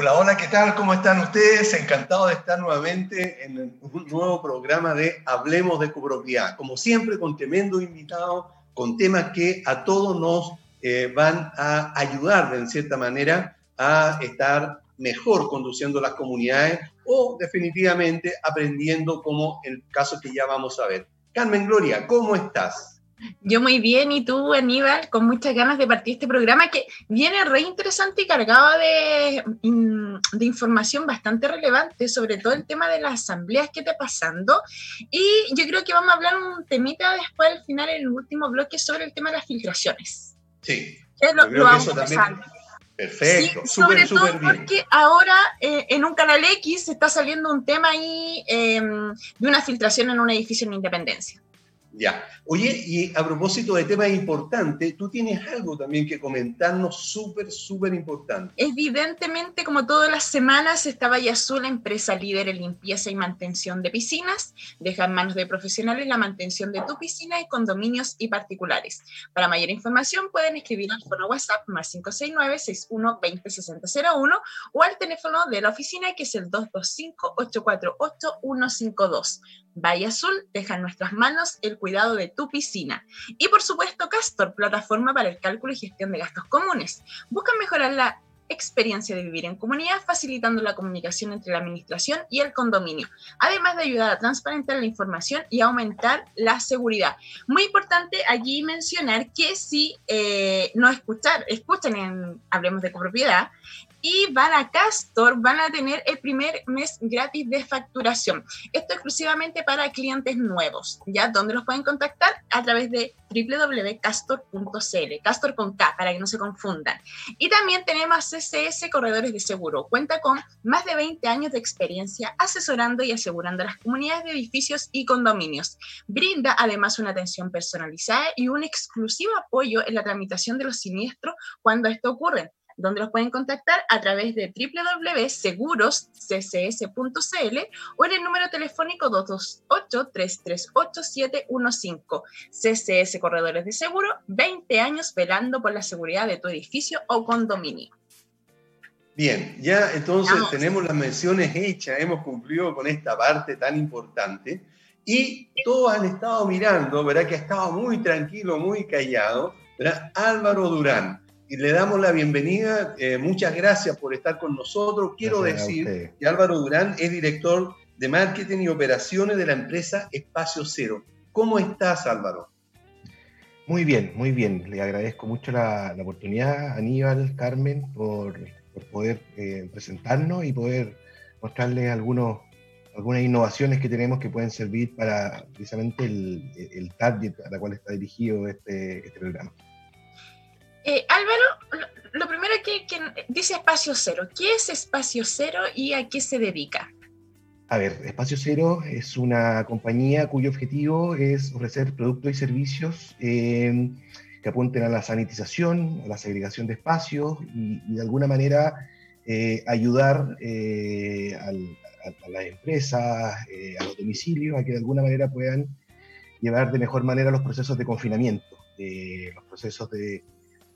Hola, hola, ¿qué tal? ¿Cómo están ustedes? Encantado de estar nuevamente en un nuevo programa de Hablemos de Copropiedad. Como siempre, con tremendo invitado, con temas que a todos nos eh, van a ayudar, en cierta manera, a estar mejor conduciendo las comunidades o definitivamente aprendiendo como el caso que ya vamos a ver. Carmen Gloria, ¿cómo estás? Yo muy bien, y tú, Aníbal, con muchas ganas de partir este programa que viene re interesante y cargado de, mm, de, información bastante relevante, sobre todo el tema de las asambleas que está pasando. Y yo creo que vamos a hablar un temita después al final, en el último bloque, sobre el tema de las filtraciones. Sí. Es lo, lo vamos a. Perfecto, sí, sobre todo porque ahora eh, en un canal X está saliendo un tema ahí eh, de una filtración en un edificio en Independencia. Ya. Oye, y a propósito de temas importantes, tú tienes algo también que comentarnos súper, súper importante. Evidentemente, como todas las semanas, está Valle Azul, empresa líder en limpieza y mantención de piscinas. Deja en manos de profesionales la mantención de tu piscina y condominios y particulares. Para mayor información, pueden escribir al fono WhatsApp más 569-6120-6001 o al teléfono de la oficina que es el 225-848-152. Valle Azul deja en nuestras manos el cuidado de tu piscina. Y por supuesto, Castor, plataforma para el cálculo y gestión de gastos comunes. Buscan mejorar la experiencia de vivir en comunidad, facilitando la comunicación entre la administración y el condominio, además de ayudar a transparentar la información y aumentar la seguridad. Muy importante allí mencionar que si eh, no escuchar, escuchan en Hablemos de Copropiedad, y van a Castor, van a tener el primer mes gratis de facturación. Esto exclusivamente para clientes nuevos, ¿ya? ¿Dónde los pueden contactar? A través de www.castor.cl, Castor con K, para que no se confundan. Y también tenemos CCS Corredores de Seguro. Cuenta con más de 20 años de experiencia asesorando y asegurando las comunidades de edificios y condominios. Brinda además una atención personalizada y un exclusivo apoyo en la tramitación de los siniestros cuando esto ocurre donde los pueden contactar a través de www.segurosccs.cl o en el número telefónico 228-338-715. CCS Corredores de Seguro, 20 años velando por la seguridad de tu edificio o condominio. Bien, ya entonces tenemos las menciones hechas, hemos cumplido con esta parte tan importante y todos han estado mirando, ¿verdad? Que ha estado muy tranquilo, muy callado, ¿verdad? Álvaro Durán y le damos la bienvenida. Eh, muchas gracias por estar con nosotros. Quiero decir que Álvaro Durán es director de marketing y operaciones de la empresa Espacio Cero. ¿Cómo estás, Álvaro? Muy bien, muy bien. Le agradezco mucho la, oportunidad, Aníbal, Carmen, por, poder eh, presentarnos y poder mostrarles algunos, algunas innovaciones que tenemos que pueden servir para precisamente el, el target a la cual está dirigido este, este programa. Eh, Álvaro, lo, primero que, dice Espacio Cero. ¿Qué es Espacio Cero y a qué se dedica? A ver, Espacio Cero es una compañía cuyo objetivo es ofrecer productos y servicios eh, que apunten a la sanitización, a la segregación de espacios y, de alguna manera eh, ayudar a, las empresas, a los domicilios, a que de alguna manera puedan llevar de mejor manera los procesos de confinamiento, los procesos de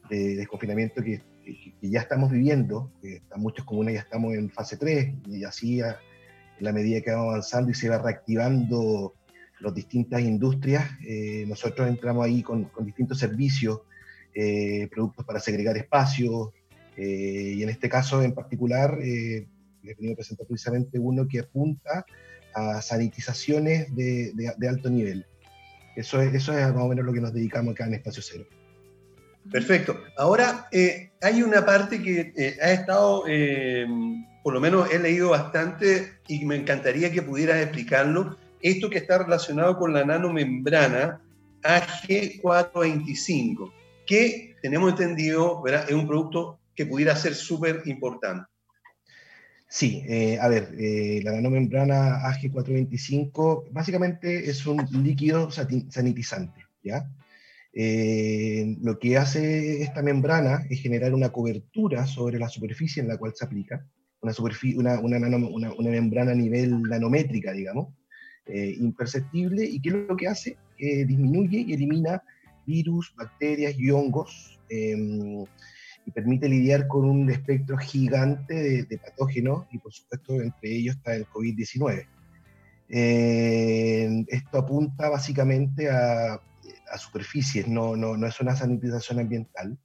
de desconfinamiento que, ya estamos viviendo, que en muchas comunas ya estamos en fase 3 y así a, la medida que vamos avanzando y se va reactivando las distintas industrias, eh, nosotros entramos ahí con, con distintos servicios, eh, productos para segregar espacios, eh, y en este caso en particular he venido a presentar precisamente uno que apunta a sanitizaciones de, de, alto nivel. Eso es, eso es más o menos lo que nos dedicamos acá en Espacio Cero. Perfecto. Ahora, eh, hay una parte que eh, ha estado, eh, por lo menos he leído bastante y me encantaría que pudieras explicarlo. Esto que está relacionado con la nanomembrana AG425, que tenemos entendido, ¿verdad? es un producto que pudiera ser súper importante. Sí, a ver, la nanomembrana AG425 básicamente es un líquido sanitizante, ¿ya? Eh, lo que hace esta membrana es generar una cobertura sobre la superficie en la cual se aplica, una, una, membrana a nivel nanométrica, digamos, eh, imperceptible, y que lo que hace disminuye y elimina virus, bacterias y hongos, em, y permite lidiar con un espectro gigante de, patógenos y por supuesto entre ellos está el COVID-19. Eh, esto apunta básicamente a, superficies, no, no, no, es una sanitización ambiental.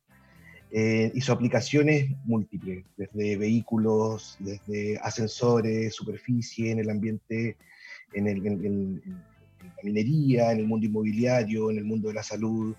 Eh, y su aplicación es múltiple, desde vehículos, desde ascensores, superficie, en el ambiente, en, el, la minería, en el mundo inmobiliario, en el mundo de la salud.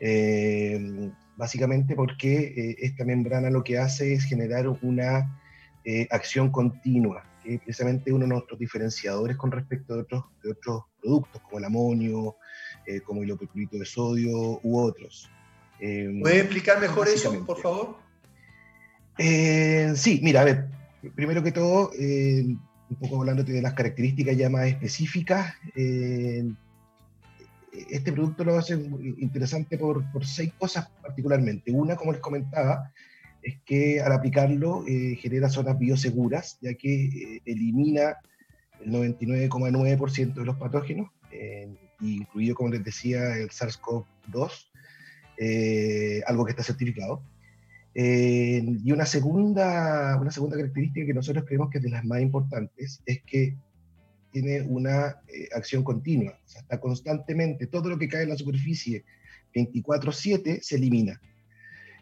Eh, básicamente porque eh, esta membrana lo que hace es generar una eh, acción continua, que es precisamente uno de nuestros diferenciadores con respecto de otros, de otros productos, como el amonio, eh, como el hipoclorito de sodio u otros. ¿Puede explicar mejor eso, por favor? sí, mira, a ver, primero que todo, un poco hablándote de las características ya más específicas, este producto lo hace interesante por, seis cosas particularmente. Una, como les comentaba, es que al aplicarlo eh, genera zonas bioseguras, ya que eh, elimina el 99,9% de los patógenos, incluido, como les decía, el SARS-CoV-2, eh, algo que está certificado. y una segunda, una segunda característica que nosotros creemos que es de las más importantes es que tiene una eh, acción continua, o sea, está constantemente, todo lo que cae en la superficie 24/7 se elimina.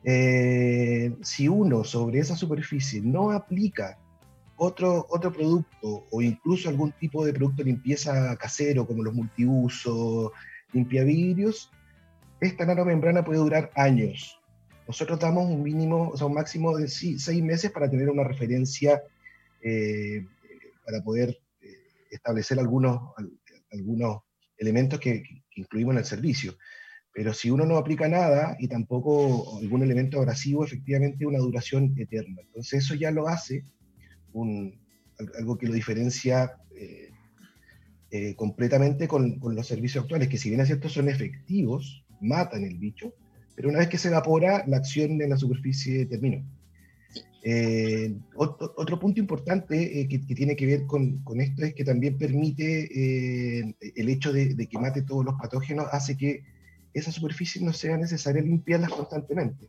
Eh, si uno sobre esa superficie no aplica otro, otro producto o incluso algún tipo de producto de limpieza casero como los multiusos, limpia vidrios, esta nanomembrana puede durar años. Nosotros damos un mínimo, o sea, un máximo de seis meses para tener una referencia eh, para poder establecer algunos, algunos elementos que, incluimos en el servicio. Pero si uno no aplica nada y tampoco algún elemento abrasivo, efectivamente una duración eterna. Entonces eso ya lo hace un, algo que lo diferencia eh, eh, completamente con, con, los servicios actuales, que si bien es cierto son efectivos, matan el bicho, pero una vez que se evapora, la acción en la superficie termina. Eh, otro, punto importante eh, que, tiene que ver con, esto es que también permite eh, el hecho de, que mate todos los patógenos, hace que esa superficie no sea necesaria limpiarlas constantemente.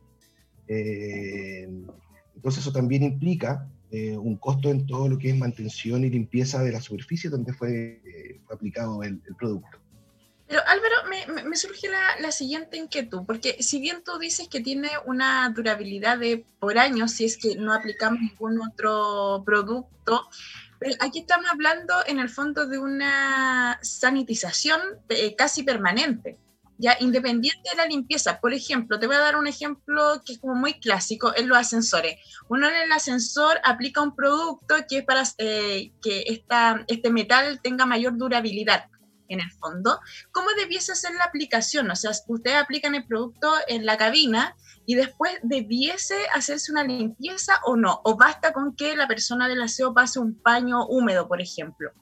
entonces eso también implica un costo en todo lo que es mantención y limpieza de la superficie donde fue, aplicado el producto. Pero Álvaro, me, surge la, siguiente inquietud, porque si bien tú dices que tiene una durabilidad de por años, si es que no aplicamos ningún otro producto, aquí estamos hablando en el fondo de una sanitización eh, casi permanente, ya independiente de la limpieza. Por ejemplo, te voy a dar un ejemplo que es como muy clásico en los ascensores. Uno en el ascensor aplica un producto que es para eh, que esta, este metal tenga mayor durabilidad en el fondo, ¿cómo debiese ser la aplicación? O sea, ustedes aplican el producto en la cabina y después debiese hacerse una limpieza o no, o basta con que la persona del aseo pase un paño húmedo, por ejemplo.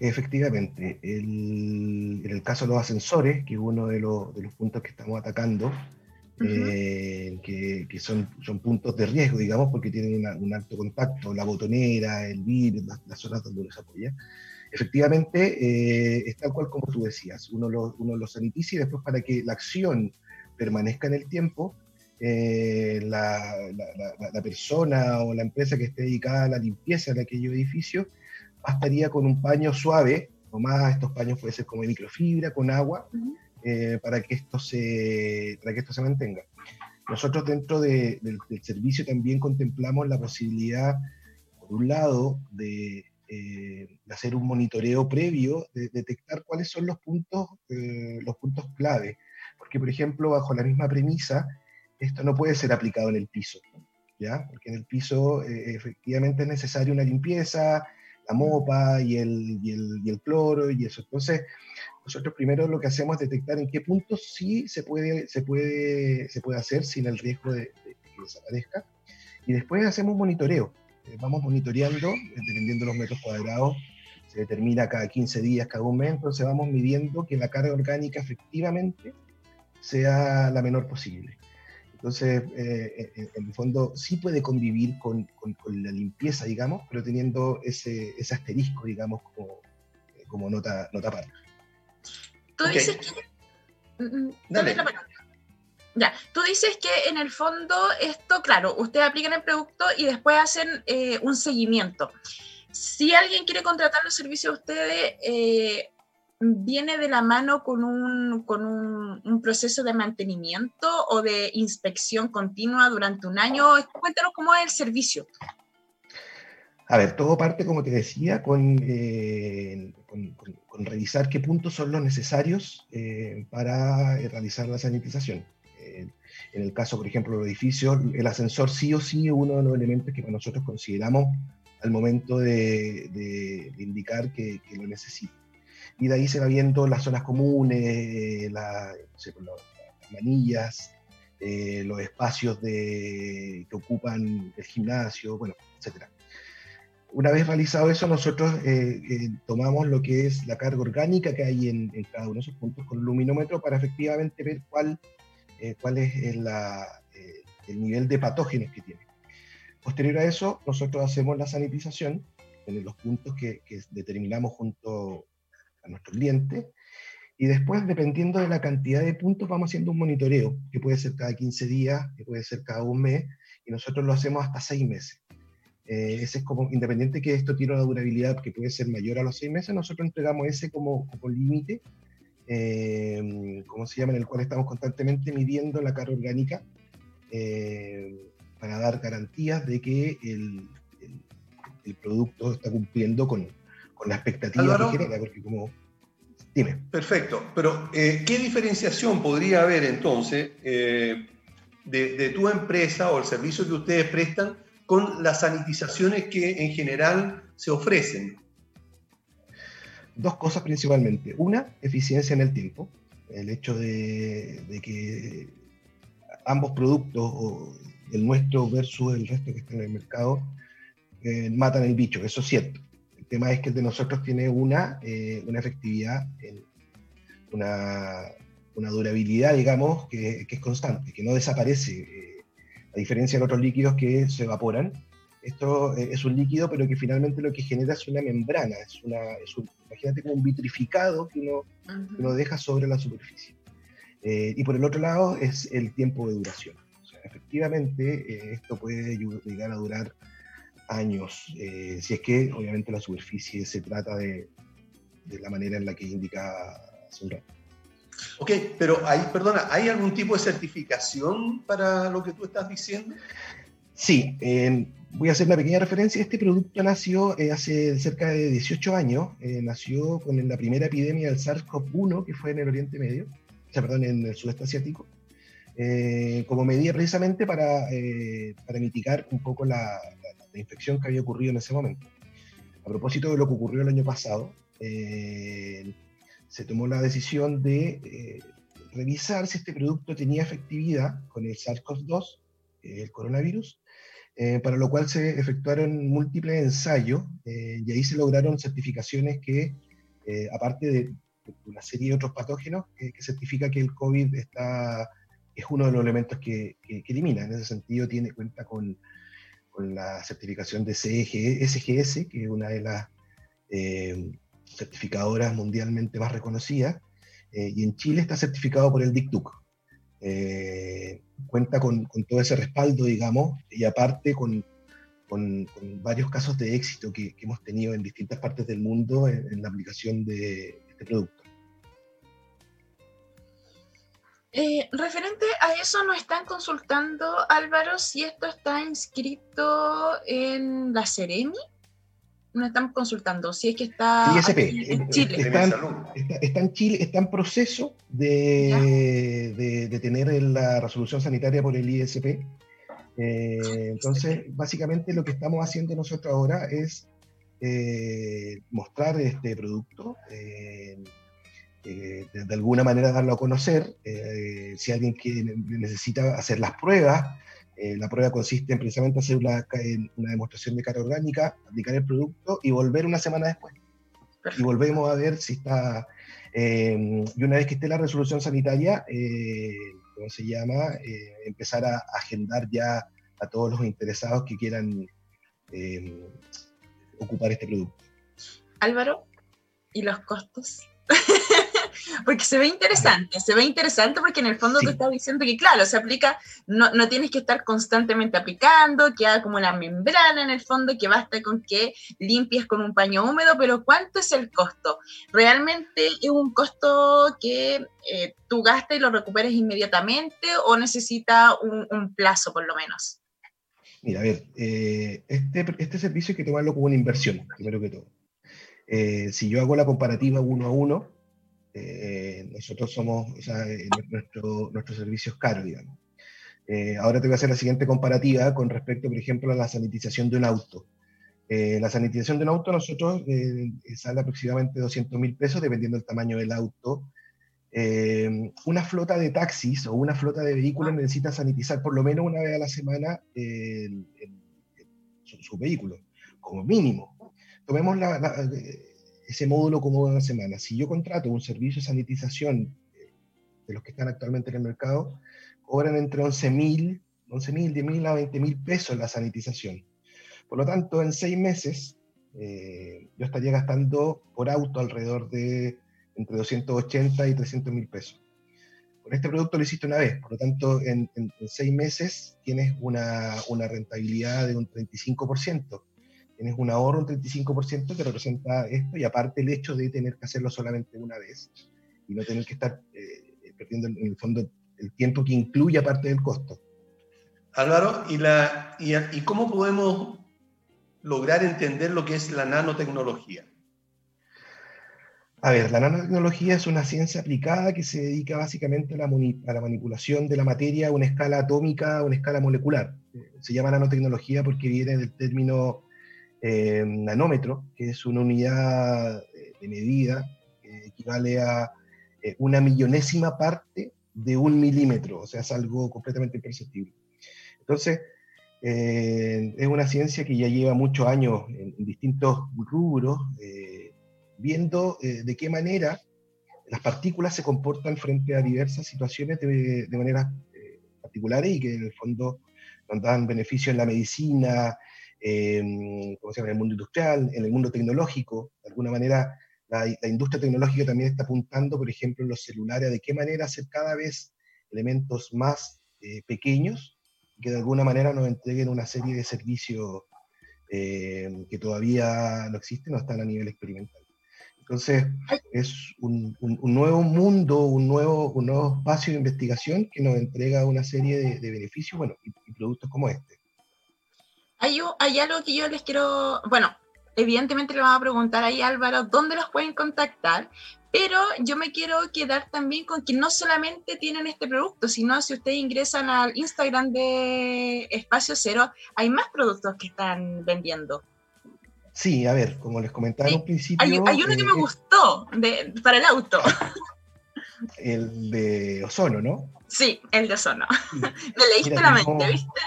Efectivamente, en el caso de los ascensores, que es uno de, los, puntos que estamos atacando, eh, que, son, son puntos de riesgo, digamos, porque tienen un alto contacto, la botonera, el vidrio, las, zonas donde uno se apoya. Efectivamente eh, es tal cual como tú decías, uno lo, uno sanitiza y después para que la acción permanezca en el tiempo, eh, la, persona o la empresa que esté dedicada a la limpieza de aquello edificio bastaría con un paño suave, o más estos paños pueden ser como de microfibra, con agua, eh, para, que esto se, para que esto se mantenga. Nosotros dentro del servicio también contemplamos la posibilidad, por un lado, de eh, hacer un monitoreo previo, de detectar cuáles son los puntos, eh, los puntos clave. Porque, por ejemplo, bajo la misma premisa, esto no puede ser aplicado en el piso, ¿ya? Porque en el piso eh, efectivamente es necesaria una limpieza, la mopa y el, y, el, y el, cloro y eso. Entonces, nosotros primero lo que hacemos es detectar en qué puntos sí se puede, se puede, se puede hacer sin el riesgo de, de que desaparezca. Y después hacemos monitoreo. Eh, vamos monitoreando, dependiendo de los metros cuadrados, se determina cada 15 días, cada un mes, entonces vamos midiendo que la carga orgánica efectivamente sea la menor posible. Entonces, eh, en el fondo sí puede convivir con, con, la limpieza, digamos, pero teniendo ese, ese asterisco, digamos, como, como nota, nota aparte. Tú dices que... Mm, mm, Dale. Ya, tú dices que en el fondo esto, claro, ustedes aplican el producto y después hacen eh, un seguimiento. Si alguien quiere contratar los servicios de ustedes, eh, ¿viene de la mano con, un, con un, proceso de mantenimiento o de inspección continua durante un año? Cuéntanos cómo es el servicio. A ver, todo parte, como te decía, con, eh, con, revisar qué puntos son los necesarios para realizar la sanitización en el caso, por ejemplo, del edificio, el ascensor sí o sí es uno de los elementos que nosotros consideramos al momento de, indicar que, lo necesita. Y de ahí se va viendo las zonas comunes, las manillas, eh, los espacios de, que ocupan el gimnasio, bueno, etc. Una vez realizado eso, nosotros eh, eh, tomamos lo que es la carga orgánica que hay en, cada uno de esos puntos con el luminómetro para efectivamente ver cuál eh, cuál es eh, el, nivel de patógenos que tiene. Posterior a eso, nosotros hacemos la sanitización en los puntos que, determinamos junto a nuestro y después, dependiendo de la cantidad de puntos, vamos haciendo un monitoreo, que puede ser cada 15 días, que puede ser cada un mes, y nosotros lo hacemos hasta 6 meses. Eh, ese es como, independiente que esto tiene una durabilidad que puede ser mayor a los 6 meses, nosotros entregamos ese como, como límite eh, ¿cómo se llama?, en el cual estamos constantemente midiendo la carga orgánica eh, para dar garantías de que el, el, producto está cumpliendo con, con la expectativa que genera, porque como... Dime. Perfecto, pero eh, ¿qué diferenciación podría haber entonces de, de tu empresa o el servicio que ustedes prestan con las sanitizaciones que en general se ofrecen? dos cosas principalmente. Una, eficiencia en el tiempo. El hecho de, que ambos productos, o el nuestro versus el resto que está en el mercado, eh, matan el bicho, eso es cierto. El tema es que el de nosotros tiene una, eh, una efectividad, una, una, durabilidad, digamos, que, que, es constante, que no desaparece, eh, a diferencia de otros líquidos que se evaporan esto eh, es un líquido, pero que finalmente lo que genera es una membrana, es, una, es un, imagínate como un vitrificado que uno, deja sobre la superficie. Eh, y por el otro lado es el tiempo de duración. O sea, efectivamente, eh, esto puede llegar a durar años, si es que obviamente la superficie se trata de, de la manera en la que indica rato. Ok, pero hay, perdona, ¿hay algún tipo de certificación para lo que tú estás diciendo? Sí, voy a hacer una pequeña referencia. Este producto nació eh, hace cerca de 18 años. Eh, nació con la primera epidemia del SARS-CoV-1, que fue en el Oriente Medio, o sea, perdón, en el sudeste asiático, eh, como medida precisamente para, para mitigar un poco la, infección que había ocurrido en ese momento. A propósito de lo que ocurrió el año pasado, se tomó la decisión de revisar si este producto tenía efectividad con el SARS-CoV-2, el coronavirus, eh, para lo cual se efectuaron múltiples ensayos eh, y ahí se lograron certificaciones que, eh, aparte de una serie de otros patógenos, que certifica que el COVID está, es uno de los elementos que, que, elimina. En ese sentido, tiene cuenta con, con la certificación de SGS, que es una de las certificadoras mundialmente más reconocidas, y en Chile está certificado por el DICTUC cuenta con, todo ese respaldo, digamos, y aparte con, varios casos de éxito que, hemos tenido en distintas partes del mundo en, la aplicación de este producto. Eh, referente a eso, nos están consultando, Álvaro, si esto está inscrito en la Seremi nos estamos consultando, si es que está en, Chile. Está, en Chile, está en proceso de, de, tener la resolución sanitaria por el ISP. Eh, entonces, básicamente lo que estamos haciendo nosotros ahora es eh, mostrar este producto, eh, de, alguna manera darlo a conocer. si alguien que necesita hacer las pruebas, eh, la prueba consiste en precisamente hacer una, una, demostración de carga orgánica, aplicar el producto y volver una semana después. Y volvemos a ver si está... Eh, y una vez que esté la resolución sanitaria, eh, ¿cómo se llama? Eh, empezar a agendar ya a todos los interesados que quieran ocupar este producto. Álvaro, ¿y los costos? porque se ve interesante, se ve interesante porque en el fondo te está diciendo que, claro, se aplica, no, no, tienes que estar constantemente aplicando, que haga como una membrana en el fondo, que basta con que limpies con un paño húmedo, pero ¿cuánto es el costo? ¿Realmente es un costo que eh, tú gastes y lo recuperes inmediatamente o necesita un, plazo por lo menos? Mira, a ver, eh, este, este servicio hay que tomarlo como una inversión, primero que todo. Eh, si yo hago la comparativa uno a uno, eh, nosotros somos, o sea, eh, nuestro, nuestro servicio es caro, digamos. ahora te voy a hacer la siguiente comparativa con respecto, por ejemplo, a la sanitización de un auto. la sanitización de un auto nosotros sale aproximadamente 200 mil pesos dependiendo del tamaño del auto. una flota de taxis o una flota de vehículos necesita sanitizar por lo menos una vez a la semana su, vehículo, como mínimo tomemos ese módulo como una semana. Si yo contrato un servicio de sanitización eh, de los que están actualmente en el mercado, cobran entre 11 mil, 11 mil, 10 mil a 20 mil pesos la sanitización. Por lo tanto, en seis meses eh, yo estaría gastando por auto alrededor de entre 280 y 300 mil pesos. Con este producto lo hiciste una vez, por lo tanto, en, en seis meses tienes una, una rentabilidad de un 35% tienes un ahorro, un 35% que representa esto, y aparte el hecho de tener que hacerlo solamente una vez y no tener que estar eh, perdiendo en el fondo el tiempo que incluye aparte del costo. Álvaro, ¿y, la, y, y cómo podemos lograr entender lo que es la nanotecnología? A ver, la nanotecnología es una ciencia aplicada que se dedica básicamente a la, a la, manipulación de la materia a una escala atómica, a una escala molecular. Se llama nanotecnología porque viene del término eh, nanómetro, que es una unidad de medida que equivale a eh, una millonésima parte de un milímetro, o sea, es algo completamente imperceptible. Entonces, eh, es una ciencia que ya lleva muchos años en, distintos rubros, viendo de qué manera las partículas se comportan frente a diversas situaciones de, de maneras particulares y que en el fondo nos dan beneficio en la medicina, eh, ¿cómo se llama? en el mundo industrial, en el mundo tecnológico. De alguna manera, la, industria tecnológica también está apuntando, por ejemplo, en los celulares, de qué manera hacer cada vez elementos más eh, pequeños que de alguna manera nos entreguen una serie de servicios eh, que todavía no existen o están a nivel experimental. Entonces, es un, nuevo mundo, un nuevo, un nuevo espacio de investigación que nos entrega una serie de, beneficios bueno, y productos como este. Hay, hay algo que yo les quiero, bueno, evidentemente le vamos a preguntar ahí Álvaro dónde los pueden contactar, pero yo me quiero quedar también con que no solamente tienen este producto, sino si ustedes ingresan al Instagram de Espacio Cero, hay más productos que están vendiendo. Sí, a ver, como les comentaba al principio. Hay, uno que me eh, gustó de, para el auto. El de ozono, ¿no? Sí, el de ozono. Me leíste la mente, ¿viste?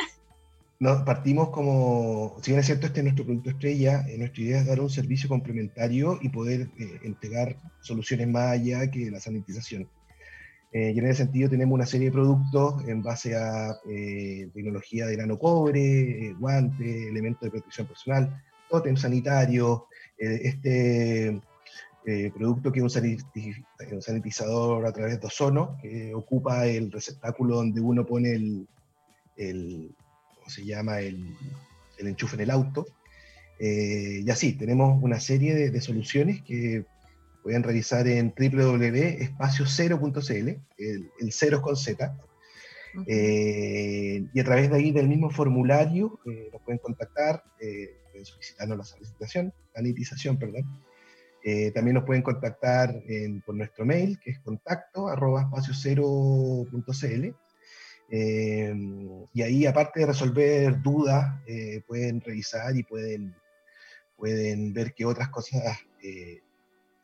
No, partimos como, si bien es cierto, este es nuestro producto estrella, eh, nuestra idea es dar un servicio complementario y poder eh, entregar soluciones más allá que la sanitización. Eh, y en ese sentido tenemos una serie de productos en base a tecnología de nanocobre, guantes, elementos de protección personal, tótem sanitario, este producto que es un, sanitizador a través de ozono, que ocupa el receptáculo donde uno pone el se llama el, el enchufe en el auto. Eh, y así, tenemos una serie de, soluciones que pueden revisar en www.espaciocero.cl, el, el cero con Z. Eh, y a través de ahí del mismo formulario eh, nos pueden contactar, pueden solicitarnos la solicitación, sanitización, perdón. también nos pueden contactar por nuestro mail, que es contacto arroba espaciocero.cl eh, y ahí, aparte de resolver dudas, eh, pueden revisar y pueden, pueden ver qué otras cosas, eh,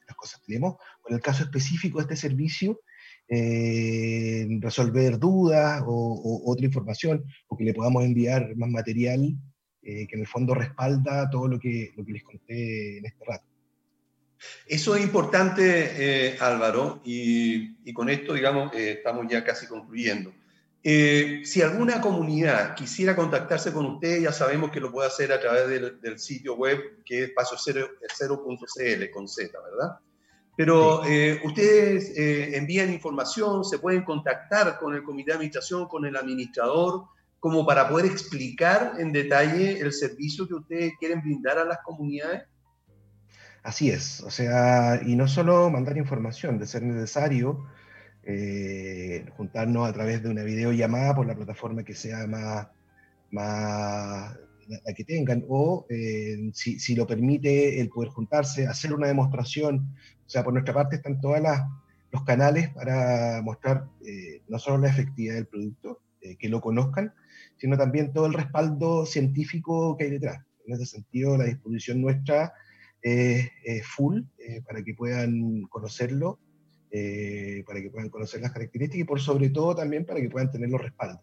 las cosas tenemos. En el caso específico de este servicio, resolver dudas o, otra información, o que le podamos enviar más material que en el fondo respalda todo lo que, lo que les conté en este rato. Eso es importante, Álvaro, y, con esto, digamos, estamos ya casi concluyendo. Eh, si alguna comunidad quisiera contactarse con usted, ya sabemos que lo puede hacer a través del, sitio web que es paso0.cl con Z, ¿verdad? Pero eh, ustedes eh, envían información, se pueden contactar con el comité de administración, con el administrador, como para poder explicar en detalle el servicio que ustedes quieren brindar a las comunidades. Así es, o sea, y no solo mandar información, de ser necesario, eh, juntarnos a través de una videollamada por la plataforma que sea más, más la que tengan, o eh, si, si, lo permite el poder juntarse, hacer una demostración, o sea, por nuestra parte están todos los canales para mostrar eh, no solo la efectividad del producto, que lo conozcan, sino también todo el respaldo científico que hay detrás. En ese sentido, la disposición nuestra es full para que puedan conocerlo eh, para que puedan conocer las características y por sobre todo también para que puedan tener los respaldos.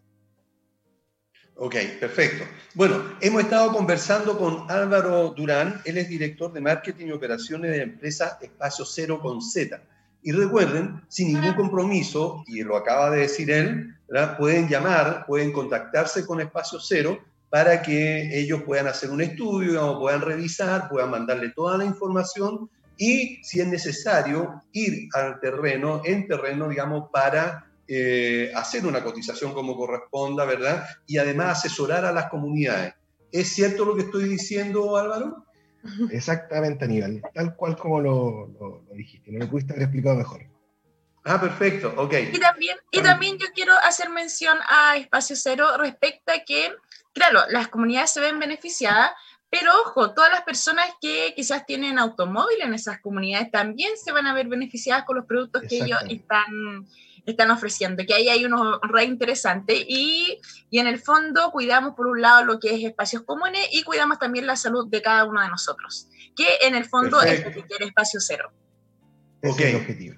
Ok, perfecto. Bueno, hemos estado conversando con Álvaro Durán, él es director de marketing y operaciones de la empresa Espacio Cero con Z. Y recuerden, sin ningún compromiso, y lo acaba de decir él, pueden llamar, pueden contactarse con Espacio Cero para que ellos puedan hacer un estudio, puedan revisar, puedan mandarle toda la información y si es necesario ir al terreno, en terreno, digamos, para eh, hacer una cotización como corresponda, ¿verdad? Y además asesorar a las comunidades. ¿Es cierto lo que estoy diciendo, Álvaro? Exactamente, Aníbal, tal cual como lo, lo, dijiste, no lo pudiste haber explicado mejor. Ah, perfecto, ok. Y también, y también yo quiero hacer mención a Espacio Cero respecto a que, claro, las comunidades se ven beneficiadas, pero ojo, todas las personas que quizás tienen automóvil en esas comunidades también se van a ver beneficiadas con los productos que ellos están, están ofreciendo, que ahí hay uno re interesante y, y, en el fondo cuidamos por un lado lo que es espacios comunes y cuidamos también la salud de cada uno de nosotros, que en el fondo es lo que quiere Espacio Cero. Ok. Es el objetivo.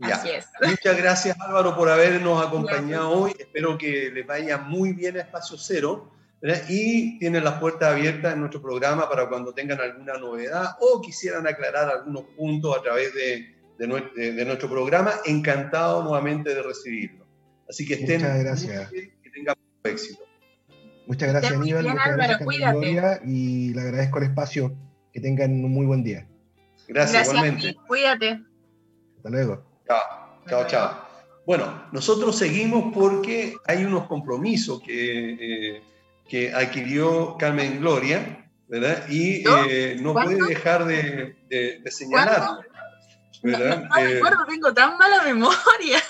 Así es. Muchas gracias Álvaro por habernos acompañado hoy. Espero que les vaya muy bien a Espacio Cero. Y tienen las puertas abiertas en nuestro programa para cuando tengan alguna novedad o quisieran aclarar algunos puntos a través de, de, nuestro programa. Encantado nuevamente de recibirlo. Así que estén Muchas gracias. Bien, que tengan éxito. Muchas gracias, Aníbal. Muchas Álvaro, gracias, Gloria, y le agradezco el espacio. Que tengan un muy buen día. Gracias, igualmente. Cuídate. Hasta luego. Chao, chao, chao. Bueno, nosotros seguimos porque hay unos compromisos que eh, que adquirió Carmen Gloria, ¿verdad? Y no, eh, puede dejar de, de, señalarlo. ¿verdad? No, eh, recuerdo, tengo tan mala memoria.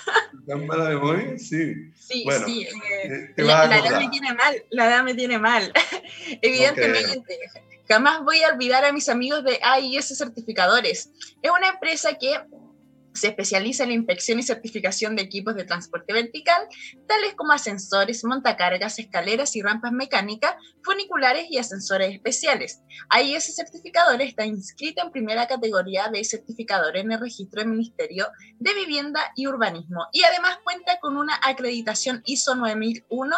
¿Tan mala memoria? Sí. Sí, sí. Eh, la, la, edad me tiene mal, la edad me tiene mal. Evidentemente. Jamás voy a olvidar a mis amigos de AIS Certificadores. Es una empresa que se especializa en la inspección y certificación de equipos de transporte vertical, tales como ascensores, montacargas, escaleras y rampas mecánicas, funiculares y ascensores especiales. Ese certificador está inscrito en primera categoría de certificador en el registro del Ministerio de Vivienda y Urbanismo y además cuenta con una acreditación ISO 9001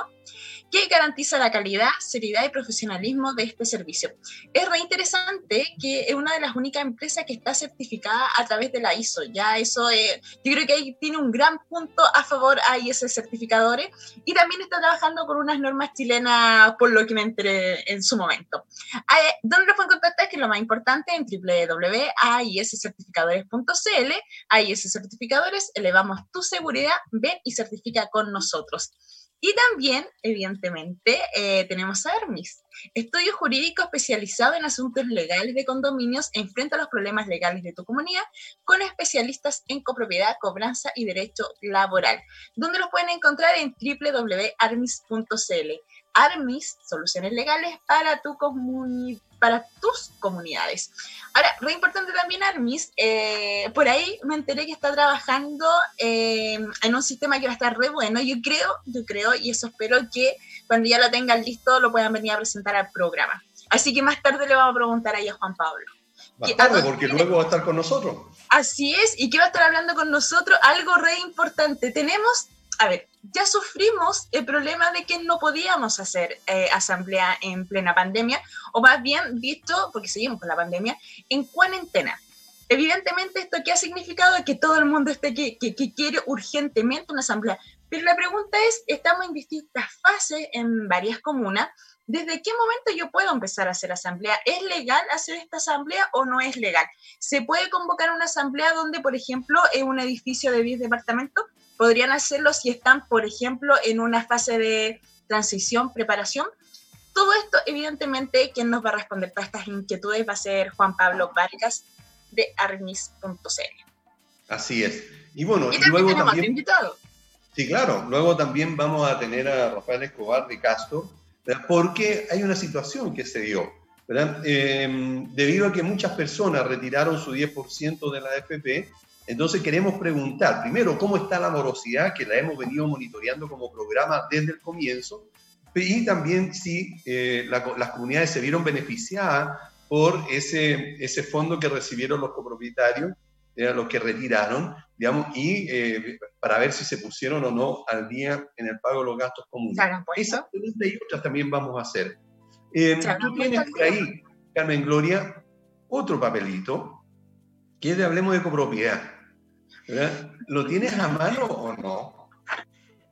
que garantiza la calidad, seriedad y profesionalismo de este servicio. Es re interesante que es una de las únicas empresas que está certificada a través de la ISO. Ya eso, eh, yo creo que ahí tiene un gran punto a favor a IS certificadores y también está trabajando con unas normas chilenas, por lo que me enteré en su momento. Eh, ¿Dónde lo pueden contactar? Que es lo más importante en www.aiscertificadores.cl. AIS Certificadores, elevamos tu seguridad, ven y certifica con nosotros. Y también, evidentemente, eh, tenemos a Hermis, estudio jurídico especializado en asuntos legales de condominios enfrenta los problemas legales de tu comunidad con especialistas en copropiedad, cobranza y derecho laboral, donde lo pueden encontrar en www.armis.cl. Armis, soluciones legales para tu comunidad para tus comunidades. Ahora, re importante también, Armis, eh, por ahí me enteré que está trabajando eh, en un sistema que va a estar re bueno. Yo creo, yo creo, y eso espero que cuando ya lo tengan listo lo puedan venir a presentar al programa. Así que más tarde le vamos a preguntar ahí a Juan Pablo. Más tarde, porque luego va a estar con nosotros. Así es, y que va a estar hablando con nosotros algo re importante. Tenemos a ver, ya sufrimos el problema de que no podíamos hacer eh, asamblea en plena pandemia, o más bien visto, porque seguimos con la pandemia, en cuarentena. Evidentemente, ¿esto qué ha significado? Que todo el mundo esté que, que, quiere urgentemente una asamblea. Pero la pregunta es, estamos en distintas fases en varias comunas ¿desde qué momento yo puedo empezar a hacer asamblea? ¿Es legal hacer esta asamblea o no es legal? ¿Se puede convocar una asamblea donde, por ejemplo, en un edificio de 10 departamentos? Podrían hacerlo si están, por ejemplo, en una fase de transición, preparación. Todo esto, evidentemente, quien nos va a responder todas estas inquietudes va a ser Juan Pablo Vargas de armis.cl. Así es. Y bueno, y, luego también... Invitado. Sí, claro. Luego también vamos a tener a Rafael Escobar de Castro, porque hay una situación que se dio. Em, debido a que muchas personas retiraron su 10% de la AFP, entonces queremos preguntar, primero, cómo está la morosidad, que la hemos venido monitoreando como programa desde el comienzo, y también si eh, las comunidades se vieron beneficiadas por ese, ese fondo que recibieron los copropietarios, los que retiraron, digamos, y eh, para ver si se pusieron o no al día en el pago de los gastos comunes. Esa pregunta y otras también vamos a hacer. Eh, tú tienes por ahí, Carmen Gloria, otro papelito que Hablemos de Copropiedad. ¿Lo tienes a mano o no?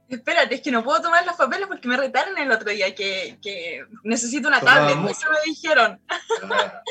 Espérate, es que no puedo tomar los papeles porque me retaron el otro día que, que necesito una tablet, eso me dijeron. Ah,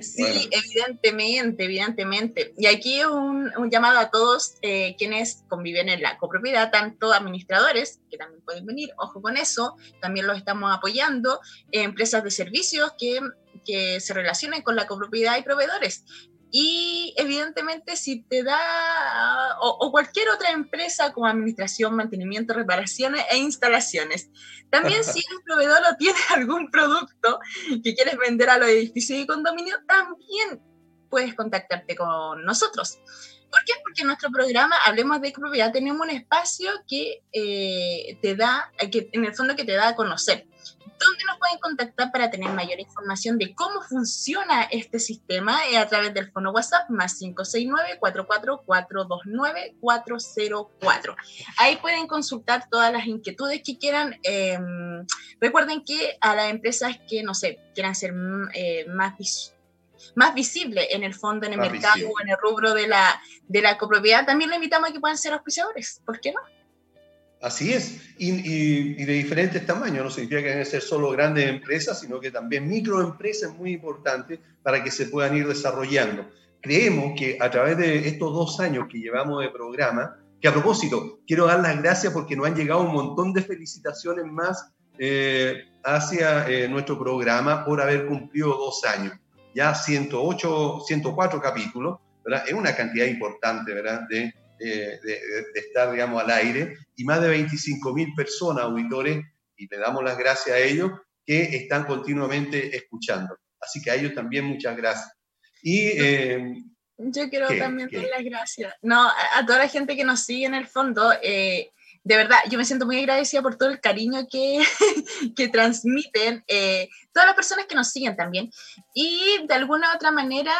sí, evidentemente, evidentemente. Y aquí un, un llamado a todos eh, quienes conviven en la copropiedad, tanto administradores, que también pueden venir, ojo con eso, también los estamos apoyando, empresas de servicios que que se relacionen con la copropiedad y proveedores. Y evidentemente si te da, o, cualquier otra empresa como administración, mantenimiento, reparaciones e instalaciones. También si el proveedor o tiene algún producto que quieres vender a los edificios y condominio, también puedes contactarte con nosotros. ¿Por qué? Porque en nuestro programa Hablemos de Propiedad tenemos un espacio que eh, te da, que en el fondo que te da a conocer ¿Dónde nos pueden contactar para tener mayor información de cómo funciona este sistema? a través del fono WhatsApp más 569-44429-404. Ahí pueden consultar todas las inquietudes que quieran. Em, recuerden que a las empresas que, no sé, quieran ser eh, más más visible en el fondo, en el mercado o en el rubro de la, de la copropiedad, también lo invitamos a que puedan ser auspiciadores. ¿Por qué no? Así es, y, de diferentes tamaños, no significa que deben ser solo grandes empresas, sino que también microempresas muy importantes para que se puedan ir desarrollando. Creemos que a través de estos dos años que llevamos de programa, que a propósito, quiero dar las gracias porque nos han llegado un montón de felicitaciones más eh, hacia eh, nuestro programa por haber cumplido dos años. Ya 108, 104 capítulos. Es una cantidad importante, ¿verdad? De, de, estar, digamos, al aire, y más de 25 mil personas, auditores, y le damos las gracias a ellos, que están continuamente escuchando. Así que a ellos también muchas gracias. Y, eh, yo quiero también dar las gracias. No, a, toda la gente que nos sigue en el fondo, eh, de verdad, yo me siento muy agradecida por todo el cariño que, que transmiten eh, todas las personas que nos siguen también. Y de alguna u otra manera,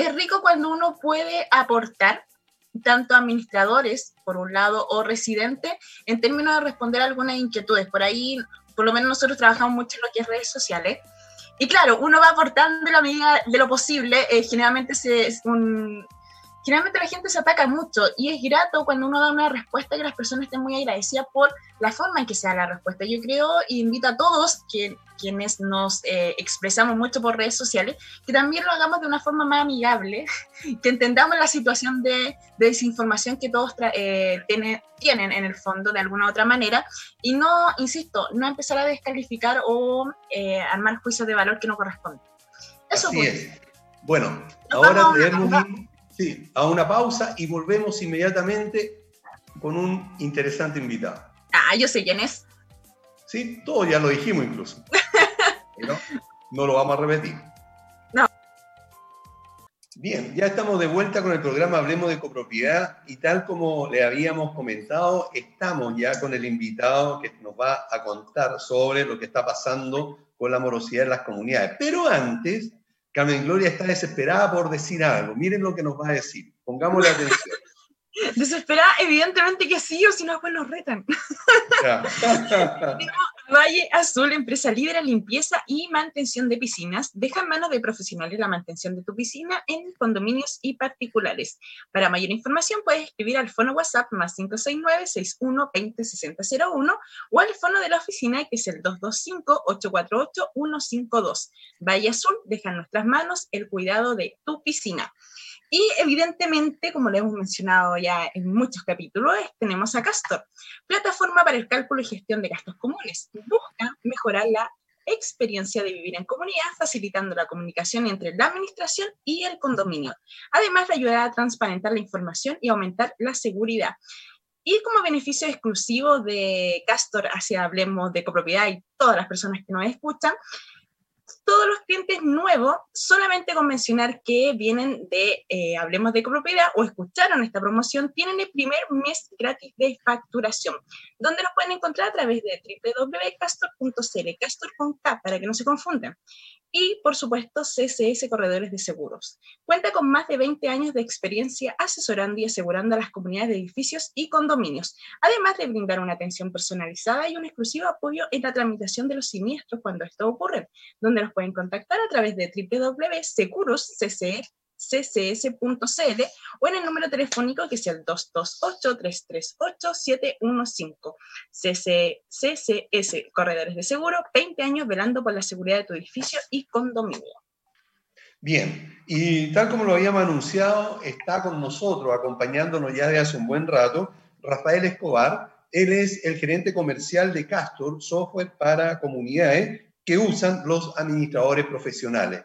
es rico cuando uno puede aportar tanto administradores, por un lado, o residentes, en términos de responder algunas inquietudes. Por ahí, por lo menos nosotros trabajamos mucho en lo que es redes sociales. Y claro, uno va aportando la medida de lo posible. Eh, generalmente se, es un, generalmente la gente se ataca mucho y es grato cuando uno da una respuesta que las personas estén muy agradecidas por la forma en que se da la respuesta. Yo creo y invito a todos que, quienes nos eh, expresamos mucho por redes sociales que también lo hagamos de una forma más amigable, que entendamos la situación de, desinformación que todos eh, tienen en el fondo de alguna u otra manera y no, insisto, no empezar a descalificar o eh, armar juicios de valor que no corresponden. Eso Así es. Bueno, ahora tenemos Sí, a una pausa y volvemos inmediatamente con un interesante invitado. Ah, yo sé quién es. Sí, todo ya lo dijimos incluso. Pero no lo vamos a repetir. No. Bien, ya estamos de vuelta con el programa Hablemos de Copropiedad y tal como le habíamos comentado, estamos ya con el invitado que nos va a contar sobre lo que está pasando con la morosidad en las comunidades. Pero antes, Carmen Gloria está desesperada por decir algo. Miren lo que nos va a decir. Pongámosle atención. Desesperada, evidentemente que sí, o si no, pues nos retan. Valle Azul, empresa líder en limpieza y mantención de piscinas, deja en manos de profesionales la mantención de tu piscina en condominios y particulares. Para mayor información puedes escribir al fono WhatsApp más 569-6120-6001 o al fono de la oficina que es el 225-848-152. Valle Azul deja en nuestras manos el cuidado de tu piscina. Y evidentemente, como le hemos mencionado ya en muchos capítulos, tenemos a Castor, plataforma para el cálculo y gestión de gastos comunes. Busca mejorar la experiencia de vivir en comunidad, facilitando la comunicación entre la administración y el condominio. Además, le ayudará a transparentar la información y aumentar la seguridad. Y como beneficio exclusivo de Castor hacia Hablemos de Copropiedad y todas las personas que nos escuchan, todos los clientes nuevos, solamente con mencionar que vienen de eh, Hablemos de Copropiedad o escucharon esta promoción, tienen el primer mes gratis de facturación, donde los pueden encontrar a través de www.castor.cl, Castor para que no se confundan y, por supuesto, CCS Corredores de Seguros. Cuenta con más de 20 años de experiencia asesorando y asegurando a las comunidades de edificios y condominios, además de brindar una atención personalizada y un exclusivo apoyo en la tramitación de los siniestros cuando esto ocurre, donde los pueden contactar a través de www.seguroscce ccs.cl o en el número telefónico que es el 228-338-715. CCS Corredores de Seguro, 20 años velando por la seguridad de tu edificio y condominio. Bien, y tal como lo habíamos anunciado, está con nosotros, acompañándonos ya de hace un buen rato, Rafael Escobar. Él es el gerente comercial de Castor, software para comunidades que usan los administradores profesionales.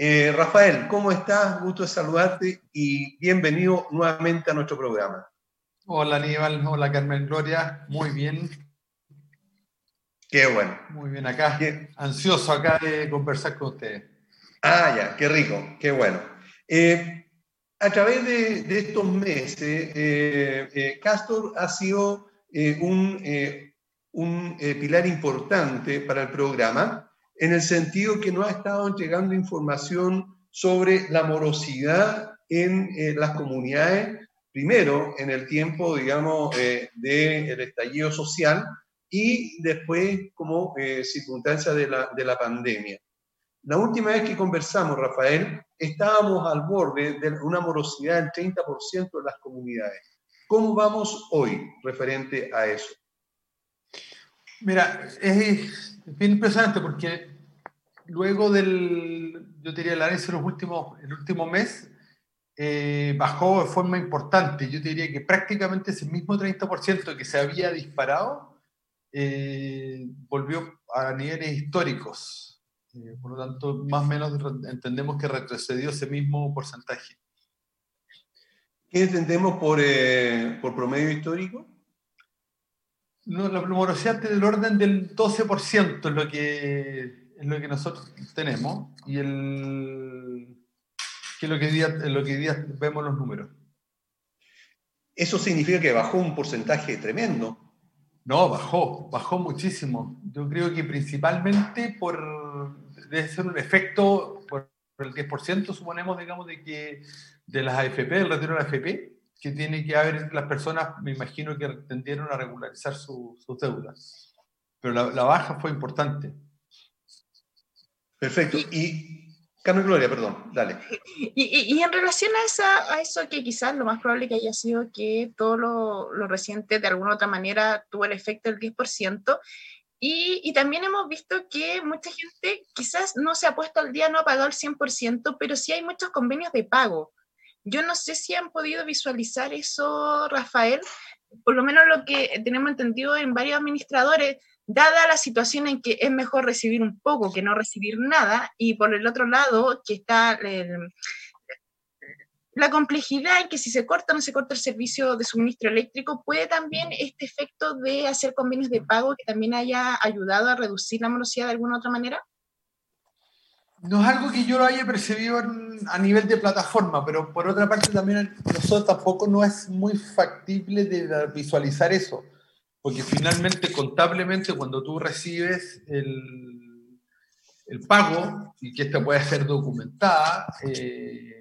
Eh, Rafael, ¿cómo estás? Gusto de saludarte y bienvenido nuevamente a nuestro programa. Hola Aníbal, hola Carmen Gloria, muy bien. Qué bueno. Muy bien acá, ansioso acá de conversar con ustedes. Ah, ya, qué rico, qué bueno. Eh, a través de, estos meses, eh, Castor ha sido un, un pilar importante para el programa en el sentido que no ha estado entregando información sobre la morosidad en eh, las comunidades, primero en el tiempo, digamos, eh, del estallido social y después como eh, circunstancia de la, de la pandemia. La última vez que conversamos, Rafael, estábamos al borde de una morosidad del 30% de las comunidades. ¿Cómo vamos hoy referente a eso? Mira, es bien impresionante porque luego del, yo diría, el análisis los últimos, el último mes, eh, bajó de forma importante. Yo diría que prácticamente ese mismo 30% que se había disparado eh, volvió a niveles históricos. Eh, por lo tanto, más o menos entendemos que retrocedió ese mismo porcentaje. ¿Qué entendemos por, por promedio histórico? No, la morosidad del orden del 12% es lo que es lo que nosotros tenemos y el, que es lo que hoy día, lo que día vemos los números. Eso significa que bajó un porcentaje tremendo. No, bajó, bajó muchísimo. Yo creo que principalmente por, debe ser un efecto por el 10%, suponemos, digamos, de que de las AFP, del retiro de la AFP, que tiene que haber las personas, me imagino que tendieron a regularizar sus deudas. Pero la, la baja fue importante. Perfecto. Y, Carmen Gloria, perdón, dale. Y, en relación a, esa, a, eso que quizás lo más probable que haya sido que todo lo, lo reciente de alguna u otra manera tuvo el efecto del 10%, y, y, también hemos visto que mucha gente quizás no se ha puesto al día, no ha pagado el 100%, pero sí hay muchos convenios de pago. Yo no sé si han podido visualizar eso, Rafael. Por lo menos lo que tenemos entendido en varios administradores, dada la situación en que es mejor recibir un poco que no recibir nada, y por el otro lado, que está la complejidad en que si se corta o no se corta el servicio de suministro eléctrico, puede también este efecto de hacer convenios de pago que también haya ayudado a reducir la morosidad de alguna otra manera? No es algo que yo lo haya percibido a nivel de plataforma, pero por otra parte también nosotros tampoco no es muy factible de visualizar eso porque finalmente, contablemente, cuando tú recibes el, el pago, y que esta puede ser documentada, eh,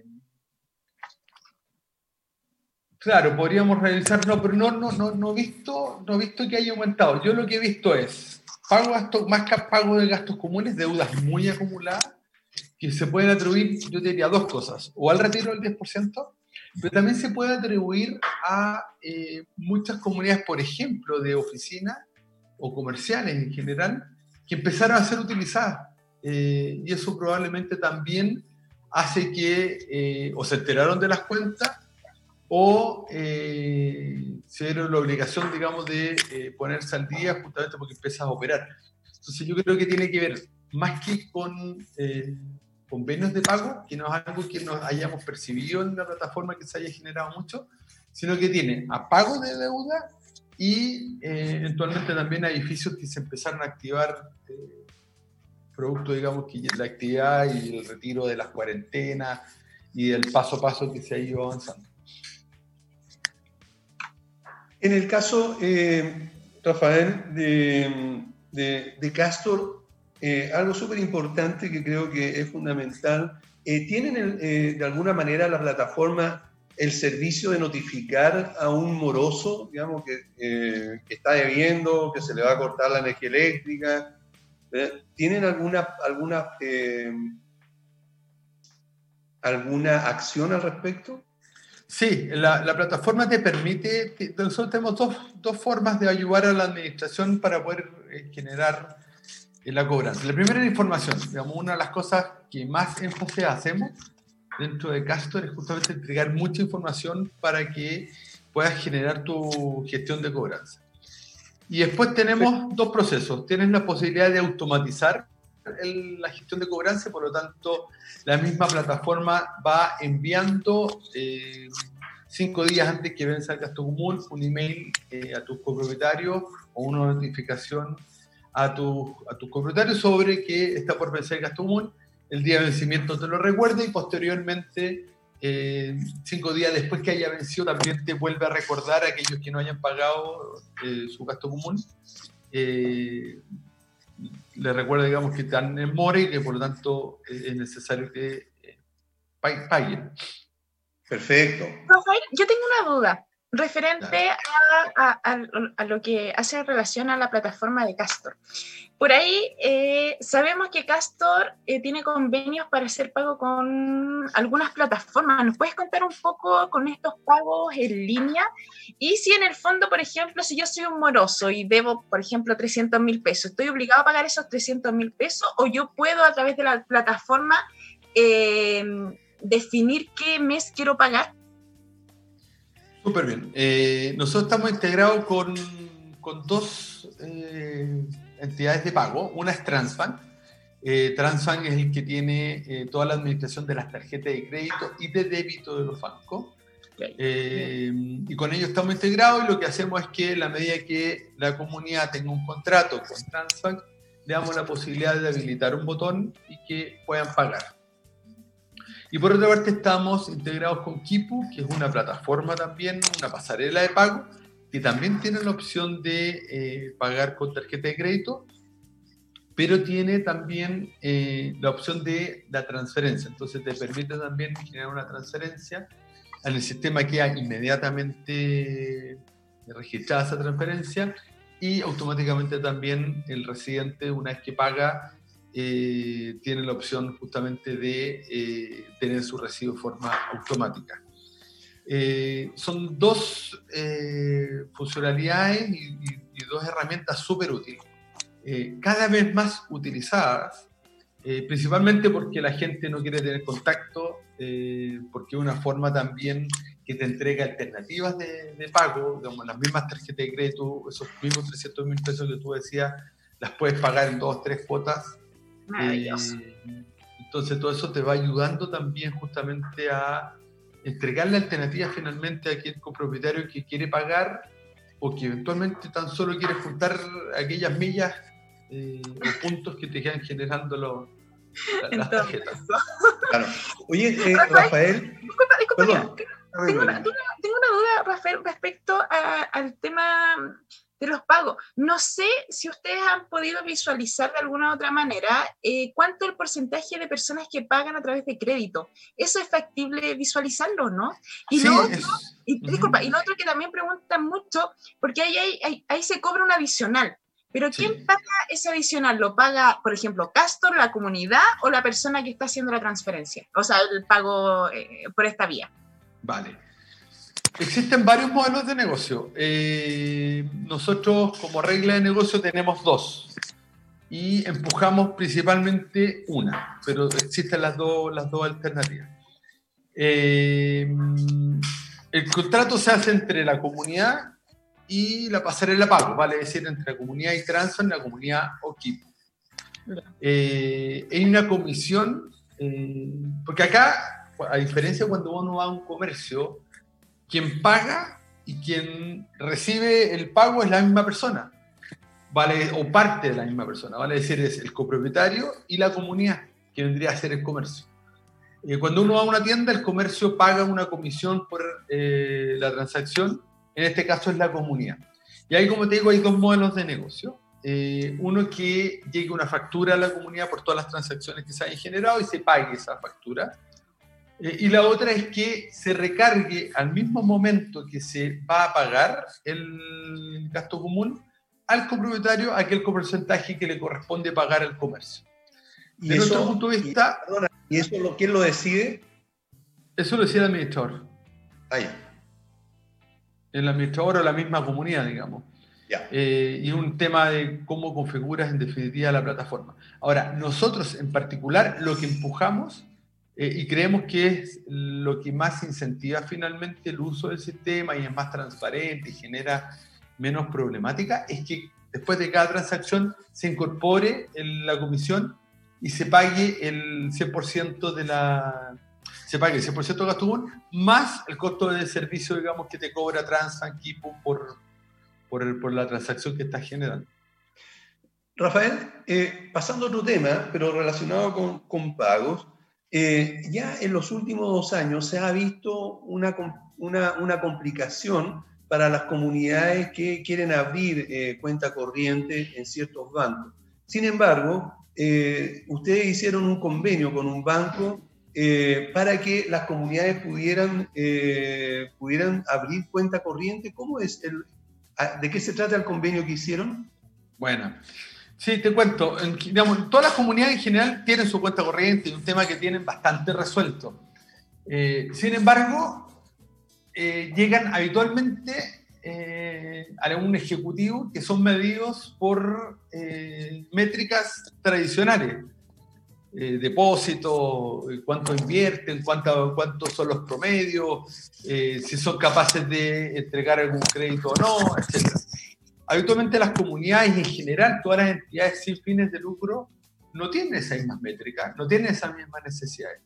Claro, podríamos realizar, no, pero no, no, no, no, visto, no he visto que haya aumentado. Yo lo que he visto es pago gastos, más que pago de gastos comunes, deudas muy acumuladas, que se pueden atribuir, yo diría, dos cosas, o al retiro del 10%, pero también se puede atribuir a eh, muchas comunidades, por ejemplo, de oficinas o comerciales en general, que empezaron a ser utilizadas. Eh, y eso probablemente también hace que eh, o se enteraron de las cuentas o eh, se dieron la obligación, digamos, de eh, ponerse al día justamente porque empiezas a operar. Entonces yo creo que tiene que ver más que con eh, convenios de pago, que no es algo que nos hayamos percibido en la plataforma que se haya generado mucho, sino que tiene a pago de deuda y eventualmente también a edificios que se empezaron a activar producto, digamos, que la actividad y el retiro de las cuarentenas y el paso a paso que se ha ido avanzando. En el caso, eh, Rafael, de, Castor, eh, algo súper importante que creo que es fundamental, eh, ¿tienen de alguna manera la plataforma el servicio de notificar a un moroso, digamos, que, que, está debiendo, que se le va a cortar la energía eléctrica? ¿Tienen alguna, alguna, alguna acción al respecto? Sí, la, plataforma te permite, nosotros tenemos dos, dos, formas de ayudar a la administración para poder eh, generar eh, la cobranza. La primera es información. Digamos, una de las cosas que más énfasis hacemos dentro de Castor es justamente entregar mucha información para que puedas generar tu gestión de cobranza. Y después tenemos dos procesos. Tienes la posibilidad de automatizar la gestión de cobranza, por lo tanto, la misma plataforma va enviando eh, cinco días antes que venza el gasto común un email eh, a tus copropietarios o una notificación a tus a tu copropietarios sobre que está por vencer el gasto común. El día de vencimiento te lo recuerda y posteriormente, eh, cinco días después que haya vencido, también te vuelve a recordar a aquellos que no hayan pagado su gasto común le recuerda, digamos, que están en more y que por lo tanto eh, es necesario que eh, paguen. Perfecto. Rafael, yo tengo una duda referente a, lo que hace relación a la plataforma de Castor. Por ahí eh, sabemos que Castor eh, tiene convenios para hacer pago con algunas plataformas. ¿Nos puedes contar un poco con estos pagos en línea? Y si en el fondo, por ejemplo, si yo soy un moroso y debo, por ejemplo, 300 mil pesos, ¿estoy obligado a pagar esos 300 mil pesos o yo puedo a través de la plataforma eh, definir qué mes quiero pagar? Súper bien. Eh, nosotros estamos integrados con, con dos eh, entidades de pago. Una es Transbank. Eh, Transbank es el que tiene eh, toda la administración de las tarjetas de crédito y de débito de los bancos. y con ellos estamos integrados y lo que hacemos es que la medida que la comunidad tenga un contrato con Transbank, le damos la posibilidad de habilitar un botón y que puedan pagar. Y por otra parte estamos integrados con Kipu, que es una plataforma también, una pasarela de pago, que también tiene la opción de eh, pagar con tarjeta de crédito, pero tiene también eh, la opción de la transferencia. Entonces te permite también generar una transferencia. En el sistema queda inmediatamente registrada esa transferencia y automáticamente también el residente, una vez que paga, eh, tiene la opción justamente de eh, tener su recibo de forma automática. Eh, son dos funcionalidades y, dos herramientas súper útiles, cada vez más utilizadas, principalmente porque la gente no quiere tener contacto, porque es una forma también que te entrega alternativas de, de pago, como las mismas tarjetas de crédito, esos mismos 300 mil pesos que tú decías, las puedes pagar en dos, tres cuotas Maravilloso. Eh, entonces todo eso te va ayudando también justamente a entregarle alternativas finalmente a aquel copropietario que quiere pagar o que eventualmente tan solo quiere juntar aquellas millas eh, o puntos que te quedan generando los, las tarjetas. Claro. Oye, eh, Rafael. Disculpa, disculpa, tengo, una, duda, Rafael, respecto al tema de los pagos. No sé si ustedes han podido visualizar de alguna otra manera eh, cuánto el porcentaje de personas que pagan a través de crédito. ¿Eso es factible visualizarlo, no? Y, lo, otro, y, disculpa, y lo otro que también preguntan mucho, porque ahí, ahí, ahí se cobra un adicional. Pero ¿quién paga ese adicional? ¿Lo paga, por ejemplo, Castor, la comunidad o la persona que está haciendo la transferencia? O sea, el pago eh, por esta vía. Vale. Existen varios modelos de negocio. Eh, nosotros como regla de negocio tenemos dos y empujamos principalmente una, pero existen las dos, las dos alternativas. Eh, el contrato se hace entre la comunidad y la pasarela pago, vale decir, entre la comunidad y transfer y la comunidad o Eh, hay una comisión, eh, porque acá, a diferencia de cuando uno va a un comercio, quien paga y quien recibe el pago es la misma persona, vale, o parte de la misma persona, vale decir, es el copropietario y la comunidad, que vendría a ser el comercio. Eh, cuando uno va a una tienda, el comercio paga una comisión por eh, la transacción, en este caso es la comunidad. Y ahí, como te digo, hay dos modelos de negocio. Eh, uno que llegue una factura a la comunidad por todas las transacciones que se hayan generado y se pague esa factura. Eh, y la otra es que se recargue al mismo momento que se va a pagar el gasto común al copropietario aquel porcentaje que le corresponde pagar al comercio. ¿Y eso, punto de vista... ¿Y eso lo, quién lo decide? Eso lo decide el administrador. Ah, El administrador o la misma comunidad, digamos. Eh, y un tema de cómo configuras en definitiva la plataforma. Ahora, nosotros en particular lo que empujamos eh, y creemos que es lo que más incentiva finalmente el uso del sistema y es más transparente y genera menos problemática, es que después de cada transacción se incorpore la comisión y se pague el 100% de la se pague el 100% de gasto más el costo de servicio digamos que te cobra Transbank por, por, por la transacción que estás generando. Rafael, eh, pasando a otro tema, pero relacionado con pagos, eh, ya en los últimos dos años se ha visto una, una, complicación para las comunidades que quieren abrir eh, cuenta corriente en ciertos bancos. Sin embargo, eh, ustedes hicieron un convenio con un banco para que las comunidades pudieran, pudieran abrir cuenta corriente. ¿Cómo es el, ¿De qué se trata el convenio que hicieron? Bueno, Sí, te cuento. todas las comunidades en general tienen su cuenta corriente y un tema que tienen bastante resuelto. Eh, sin embargo, eh, llegan habitualmente eh, a un ejecutivo que son medidos por métricas tradicionales. depósito, cuánto invierten, cuánto, cuántos son los promedios, si son capaces de entregar algún crédito o no, etc habitualmente las comunidades en general todas las entidades sin fines de lucro no tienen esas mismas métricas, no tienen esas mismas necesidades.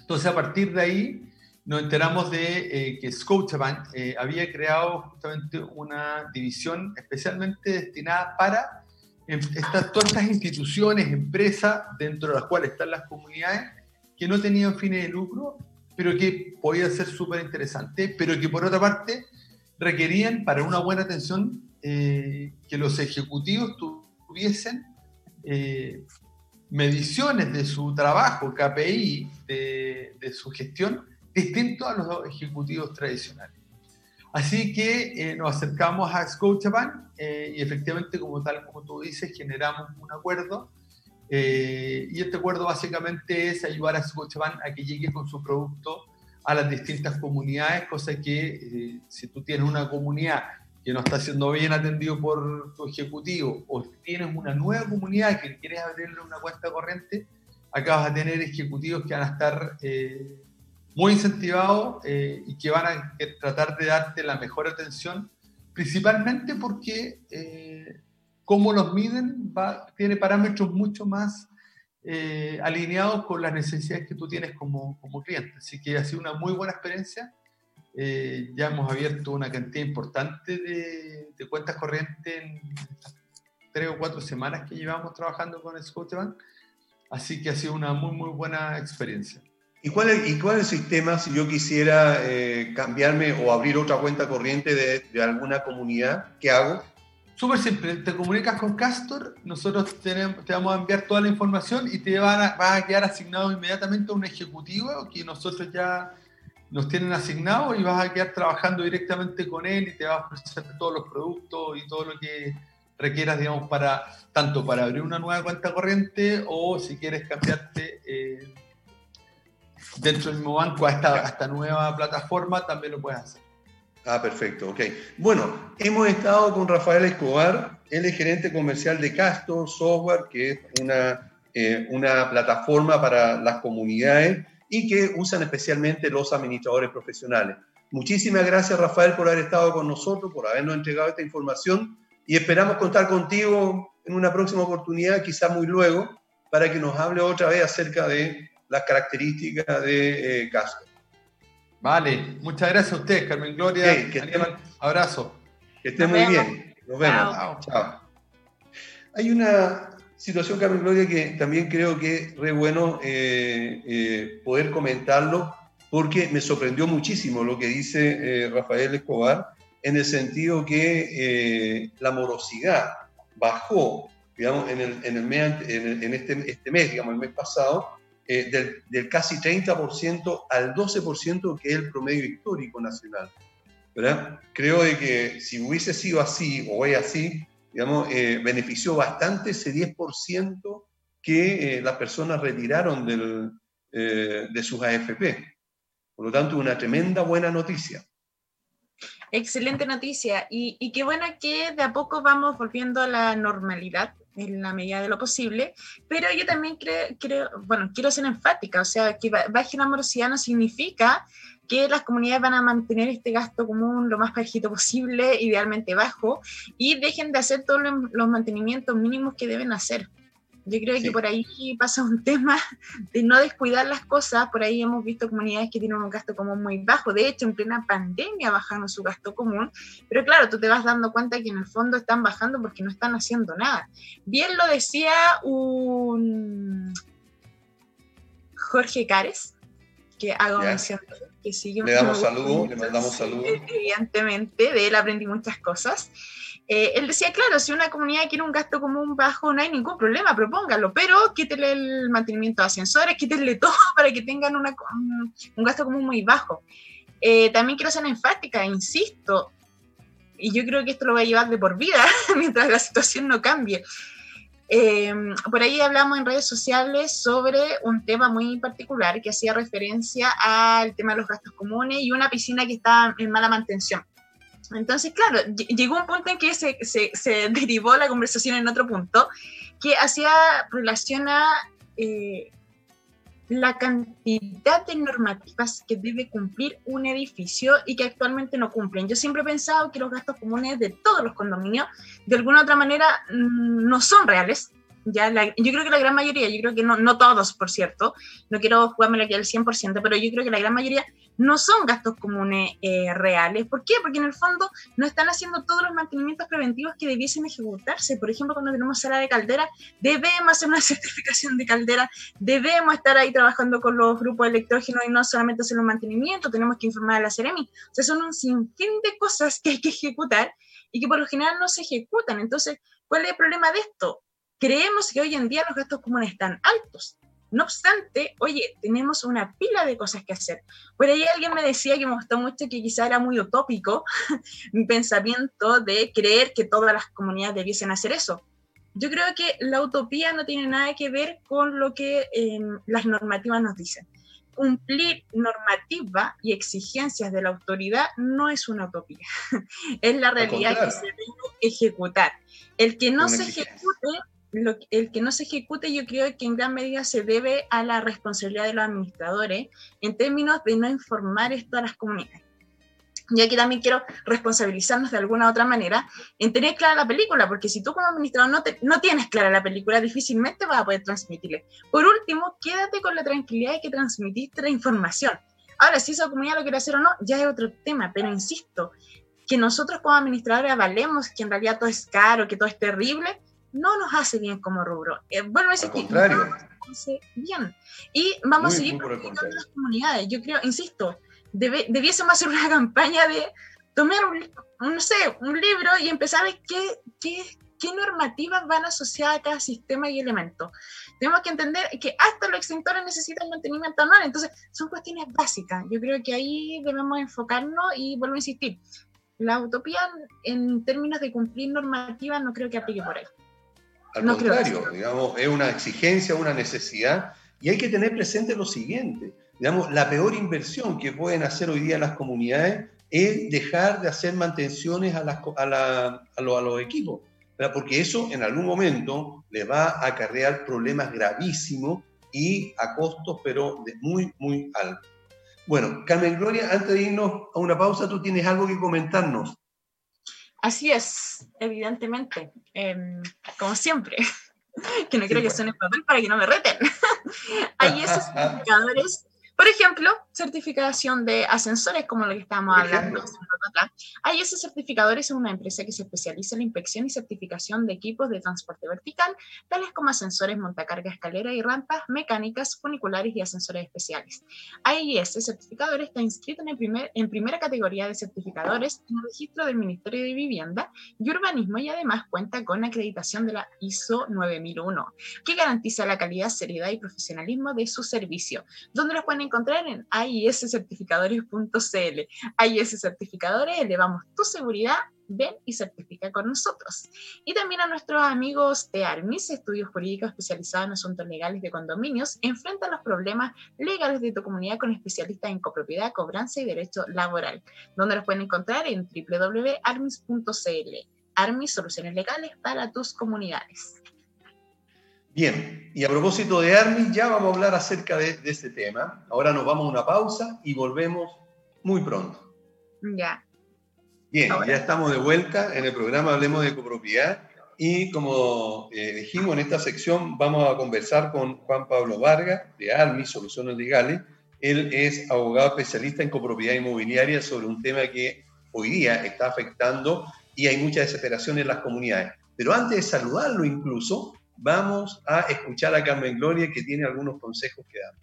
Entonces, a partir de ahí, nos enteramos de eh, que Scotiabank eh, había creado justamente una división especialmente destinada para em, estas, todas estas instituciones, empresas, dentro de las cuales están las comunidades, que no tenían fines de lucro, pero que podían ser súper interesantes, pero que por otra parte requerían para una buena atención eh, que los ejecutivos tuviesen eh, mediciones de su trabajo, KPI, de, su gestión, distinto a los ejecutivos tradicionales. Así que eh, nos acercamos a Scotiabank y efectivamente, como tal como tú dices, generamos un acuerdo. y este acuerdo básicamente es ayudar a Scotiabank a que llegue con su producto a las distintas comunidades, cosa que si tú tienes una comunidad que no está siendo bien atendido por tu ejecutivo o tienes una nueva comunidad que quieres abrirle una cuenta corriente, acá vas a tener ejecutivos que van a estar eh, muy incentivados eh, y que van a tratar de darte la mejor atención, principalmente porque eh, cómo los miden tiene parámetros mucho más alineados con las necesidades que tú tienes como, como cliente. Así que ha sido una muy buena experiencia eh, ya hemos abierto una cantidad importante de, cuentas corrientes en tres o cuatro semanas que llevamos trabajando con Scotiabank, así que ha sido una muy, muy buena experiencia. ¿Y cuál es, y cuál es el sistema si yo quisiera eh, cambiarme o abrir otra cuenta corriente de, de, alguna comunidad? ¿Qué hago? Súper simple, te comunicas con Castor, nosotros te vamos a enviar toda la información y te van a, vas a quedar asignado inmediatamente a un ejecutivo que nosotros ya nos tienen asignado y vas a quedar trabajando directamente con él y te va a ofrecer todos los productos y todo lo que requieras, digamos, para tanto para abrir una nueva cuenta corriente o si quieres cambiarte eh, dentro del mismo banco a esta, a esta nueva plataforma, también lo puedes hacer. Ah, perfecto, ok. Bueno, hemos estado con Rafael Escobar, él es gerente comercial de Castor Software, que es una, eh, una plataforma para las comunidades y que usan especialmente los administradores profesionales. Muchísimas gracias, Rafael, por haber estado con nosotros, por habernos entregado esta información y esperamos contar contigo en una próxima oportunidad, quizá muy luego, para que nos hable otra vez acerca de las características de eh, Castor. Vale, muchas gracias a ustedes, Carmen Gloria. que abrazo. Que estén muy bien. Nos vemos. Chao. Hay una situación, Carmen Gloria, que también creo que es re bueno eh, eh, poder comentarlo, porque me sorprendió muchísimo lo que dice eh, Rafael Escobar, en el sentido que la morosidad bajó, digamos, en, el, en, el mes, en, este, este mes, digamos, el mes pasado, eh, del, casi 30% al 12% que es el promedio histórico nacional. ¿verdad? Creo de que si hubiese sido así o es así, digamos, eh, benefició bastante ese 10% que eh, las personas retiraron del, de sus AFP. Por lo tanto, una tremenda buena noticia. Excelente noticia y, y, qué bueno que de a poco vamos volviendo a la normalidad en la medida de lo posible, pero yo también creo, creo bueno, quiero ser enfática, o sea, que baje la morosidad no significa que las comunidades van a mantener este gasto común lo más bajito posible, idealmente bajo, y dejen de hacer todos los mantenimientos mínimos que deben hacer. Yo creo que por ahí pasa un tema de no descuidar las cosas. Por ahí hemos visto comunidades que tienen un gasto común muy bajo. De hecho, en plena pandemia bajaron su gasto común. Pero claro, tú te vas dando cuenta que en el fondo están bajando porque no están haciendo nada. Bien lo decía un Jorge Cares, que hago mención que Le damos saludos, le mandamos saludos. Evidentemente, de él aprendí muchas cosas. Eh, él decía, claro, si una comunidad quiere un gasto común bajo, no hay ningún problema, propóngalo, pero quítele el mantenimiento de ascensores, quítele todo para que tengan una, un gasto común muy bajo. Eh, también quiero ser enfática, insisto, y yo creo que esto lo va a llevar de por vida mientras la situación no cambie. Eh, por ahí hablamos en redes sociales sobre un tema muy particular que hacía referencia al tema de los gastos comunes y una piscina que está en mala mantención. Entonces, claro, llegó un punto en que se, se, derivó la conversación en otro punto, que hacía relación a eh, la cantidad de normativas que debe cumplir un edificio y que actualmente no cumplen. Yo siempre he pensado que los gastos comunes de todos los condominios, de alguna u otra manera, mm, no son reales, ya yo creo que la gran mayoría, yo creo que no, no todos, por cierto, no quiero jugarme aquí al 100%, pero yo creo que la gran mayoría no son gastos comunes eh, reales. ¿Por qué? Porque en el fondo no están haciendo todos los mantenimientos preventivos que debiesen ejecutarse. Por ejemplo, cuando tenemos sala de caldera, debemos hacer una certificación de caldera, debemos estar ahí trabajando con los grupos electrógenos y no solamente hacer los mantenimientos, tenemos que informar a la Ceremi. O sea, son un sinfín de cosas que hay que ejecutar y que por lo general no se ejecutan. Entonces, ¿cuál es el problema de esto? Creemos que hoy en día los gastos comunes están altos. No obstante, oye, tenemos una pila de cosas que hacer. Por ahí alguien me decía que me gustó mucho que quizá era muy utópico mi pensamiento de creer que todas las comunidades debiesen hacer eso. Yo creo que la utopía no tiene nada que ver con lo que em, las normativas nos dicen. Cumplir normativa y exigencias de la autoridad no es una utopía, es la realidad que se debe ejecutar. El que no se ejecute el que no se ejecute yo creo que en gran medida se debe a la responsabilidad de los administradores en términos de no informar esto a las comunidades. Y aquí también quiero responsabilizarnos de alguna otra manera en tener clara la película, porque si tú como administrador no, no tienes clara la película, difícilmente vas a poder transmitirle. Por último, quédate con la tranquilidad de que transmitiste la información. Ahora, si esa comunidad lo quiere hacer o no, ya es otro tema, pero insisto, que nosotros como administradores avalemos que en realidad todo es caro, que todo es terrible, no nos hace bien como rubro. Eh, bueno, ese que no nos hace bien. Y vamos a seguir las comunidades. Yo creo, insisto, debe, debiésemos hacer una campaña de tomar un, no sé, un libro y empezar a ver qué, qué, qué normativas van asociadas a cada sistema y elemento. Tenemos que entender que hasta los extintores necesitan mantenimiento anual, entonces son cuestiones básicas. Yo creo que ahí debemos enfocarnos y vuelvo a insistir, la utopía en términos de cumplir normativas no creo que aplique por ahí. Al contrario, digamos, es una exigencia, una necesidad, y hay que tener presente lo siguiente, digamos, la peor inversión que pueden hacer hoy día las comunidades es dejar de hacer mantenciones a, a, los equipos, porque eso en algún momento le va a acarrear problemas gravísimos y a costos, pero de muy, muy altos. Bueno, Carmen Gloria, antes de irnos a una pausa, tú tienes algo que comentarnos. Así es, evidentemente, em, como siempre, que no quiero que suene papel para que no me reten. Hay esos indicadores por ejemplo, certificación de ascensores, como lo que estábamos hablando. Hay ese certificador es una empresa que se especializa en la inspección y certificación de equipos de transporte vertical, tales como ascensores, montacarga, escalera y rampas mecánicas, funiculares y ascensores especiales. ese certificador está inscrito en, el primer, en primera categoría de certificadores en el registro del Ministerio de Vivienda y Urbanismo y además cuenta con acreditación de la ISO 9001, que garantiza la calidad, seriedad y profesionalismo de su servicio, donde los pueden encontrar en aiscertificadores.cl. AIS Certificadores, elevamos tu seguridad, ven y certifica con nosotros. Y también a nuestros amigos de ARMIS, estudios jurídicos especializados en asuntos legales de condominios, enfrentan los problemas legales de tu comunidad con especialistas en copropiedad, cobranza y derecho laboral, donde los pueden encontrar en www.armis.cl. ARMIS, soluciones legales para tus comunidades. Bien, y a propósito de ARMI, ya vamos a hablar acerca de, este tema. Ahora nos vamos a una pausa y volvemos muy pronto. Ya. Bien, ya estamos de vuelta en el programa Hablemos de Copropiedad y como eh, dijimos en esta sección vamos a conversar con Juan Pablo Vargas de ARMI, Soluciones Legales. Él es abogado especialista en copropiedad inmobiliaria sobre un tema que hoy día está afectando y hay mucha desesperación en las comunidades. Pero antes de saludarlo incluso, vamos a escuchar a Carmen Gloria que tiene algunos consejos que dar.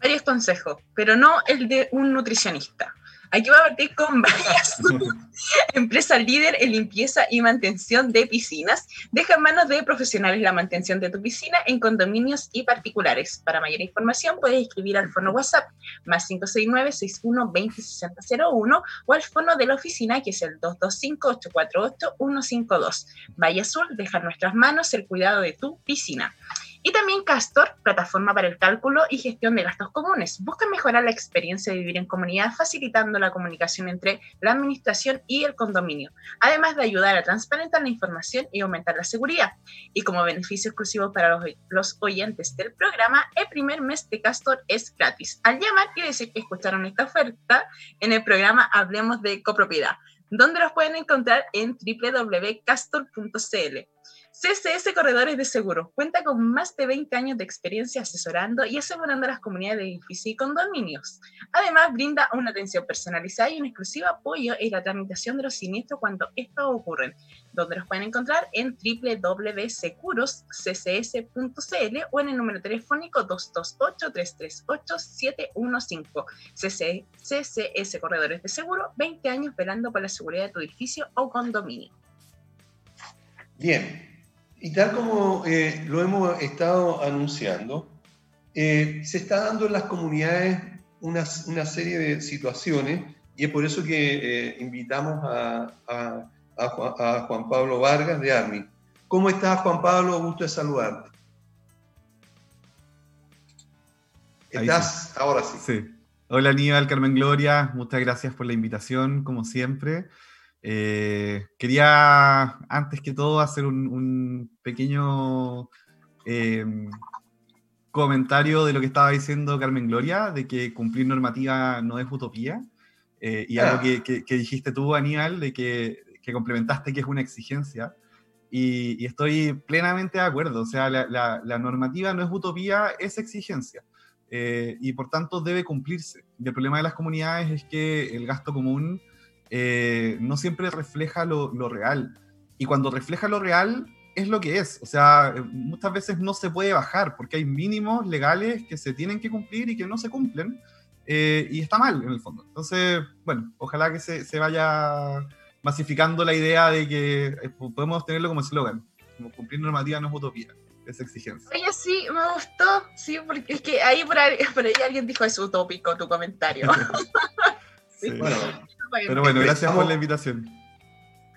Varios consejos, pero no el de un nutricionista. Aquí va a partir con varias empresas líder en limpieza y mantención de piscinas. Deja en manos de profesionales la mantención de tu piscina en condominios y particulares. Para mayor información puedes escribir al fono WhatsApp más 569 61 206001 o al fono de la oficina que es el 225-848-152. Vaya Azul, deja en nuestras manos el cuidado de tu piscina. Y también Castor, plataforma para el cálculo y gestión de gastos comunes. Busca mejorar la experiencia de vivir en comunidad facilitando la comunicación entre la administración y el condominio, además de ayudar a transparentar la información y aumentar la seguridad. Y como beneficio exclusivo para los, los oyentes del programa, el primer mes de Castor es gratis. Al llamar y decir que escucharon esta oferta en el programa Hablemos de Copropiedad, donde los pueden encontrar en www.castor.cl. CCS Corredores de Seguro cuenta con más de 20 años de experiencia asesorando y asegurando a las comunidades de edificios y condominios. Además, brinda una atención personalizada y un exclusivo apoyo en la tramitación de los siniestros cuando estos ocurren, donde los pueden encontrar en www.segurosccs.cl o en el número telefónico 228-338-715. CCS Corredores de Seguro, 20 años velando por la seguridad de tu edificio o condominio. Bien, y tal como eh, lo hemos estado anunciando, eh, se está dando en las comunidades una, una, serie de situaciones y es por eso que eh, invitamos a, a, a, Juan Pablo Vargas de ARMI. ¿Cómo estás, Juan Pablo? Gusto de saludarte. ¿Estás? Ahora sí. Sí. Hola, Aníbal, Carmen Gloria. Muchas gracias por la invitación, como siempre. Eh, quería, antes que todo, hacer un, pequeño em, comentario de lo que estaba diciendo Carmen Gloria, de que cumplir normativa no es utopía. Eh, y algo ah. que, dijiste tú, Aníbal, de que, complementaste que es una exigencia. Y, estoy plenamente de acuerdo. O sea, la, normativa no es utopía, es exigencia. Eh, y por tanto debe cumplirse. Y el problema de las comunidades es que el gasto común eh, no siempre refleja lo, real. Y cuando refleja lo real, es lo que es. O sea, muchas veces no se puede bajar porque hay mínimos legales que se tienen que cumplir y que no se cumplen. eh, y está mal en el fondo. Entonces, bueno, ojalá que se, se vaya masificando la idea de que eh, podemos tenerlo como eslogan, como cumplir normativa no es utopía, es exigencia. Oye, sí, me gustó, sí, porque es que ahí por ahí, por ahí alguien dijo es utópico tu comentario. sí. Bueno, pero bueno, gracias por la invitación.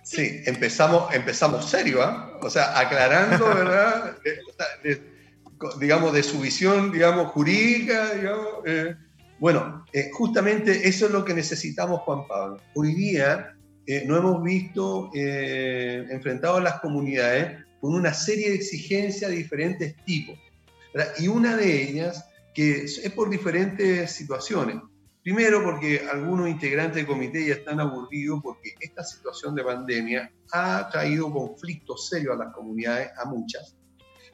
Sí, empezamos, empezamos serio, ¿ah? O sea, aclarando, ¿verdad? digamos, de su visión, digamos, jurídica, digamos. Eh, bueno, eh, justamente eso es lo que necesitamos, Juan Pablo. Hoy día eh, no hemos visto eh, enfrentados a las comunidades con una serie de exigencias de diferentes tipos. Y una de ellas que es por diferentes situaciones. Primero, porque algunos integrantes del comité ya están aburridos porque esta situación de pandemia ha traído conflictos serios a las comunidades, a muchas.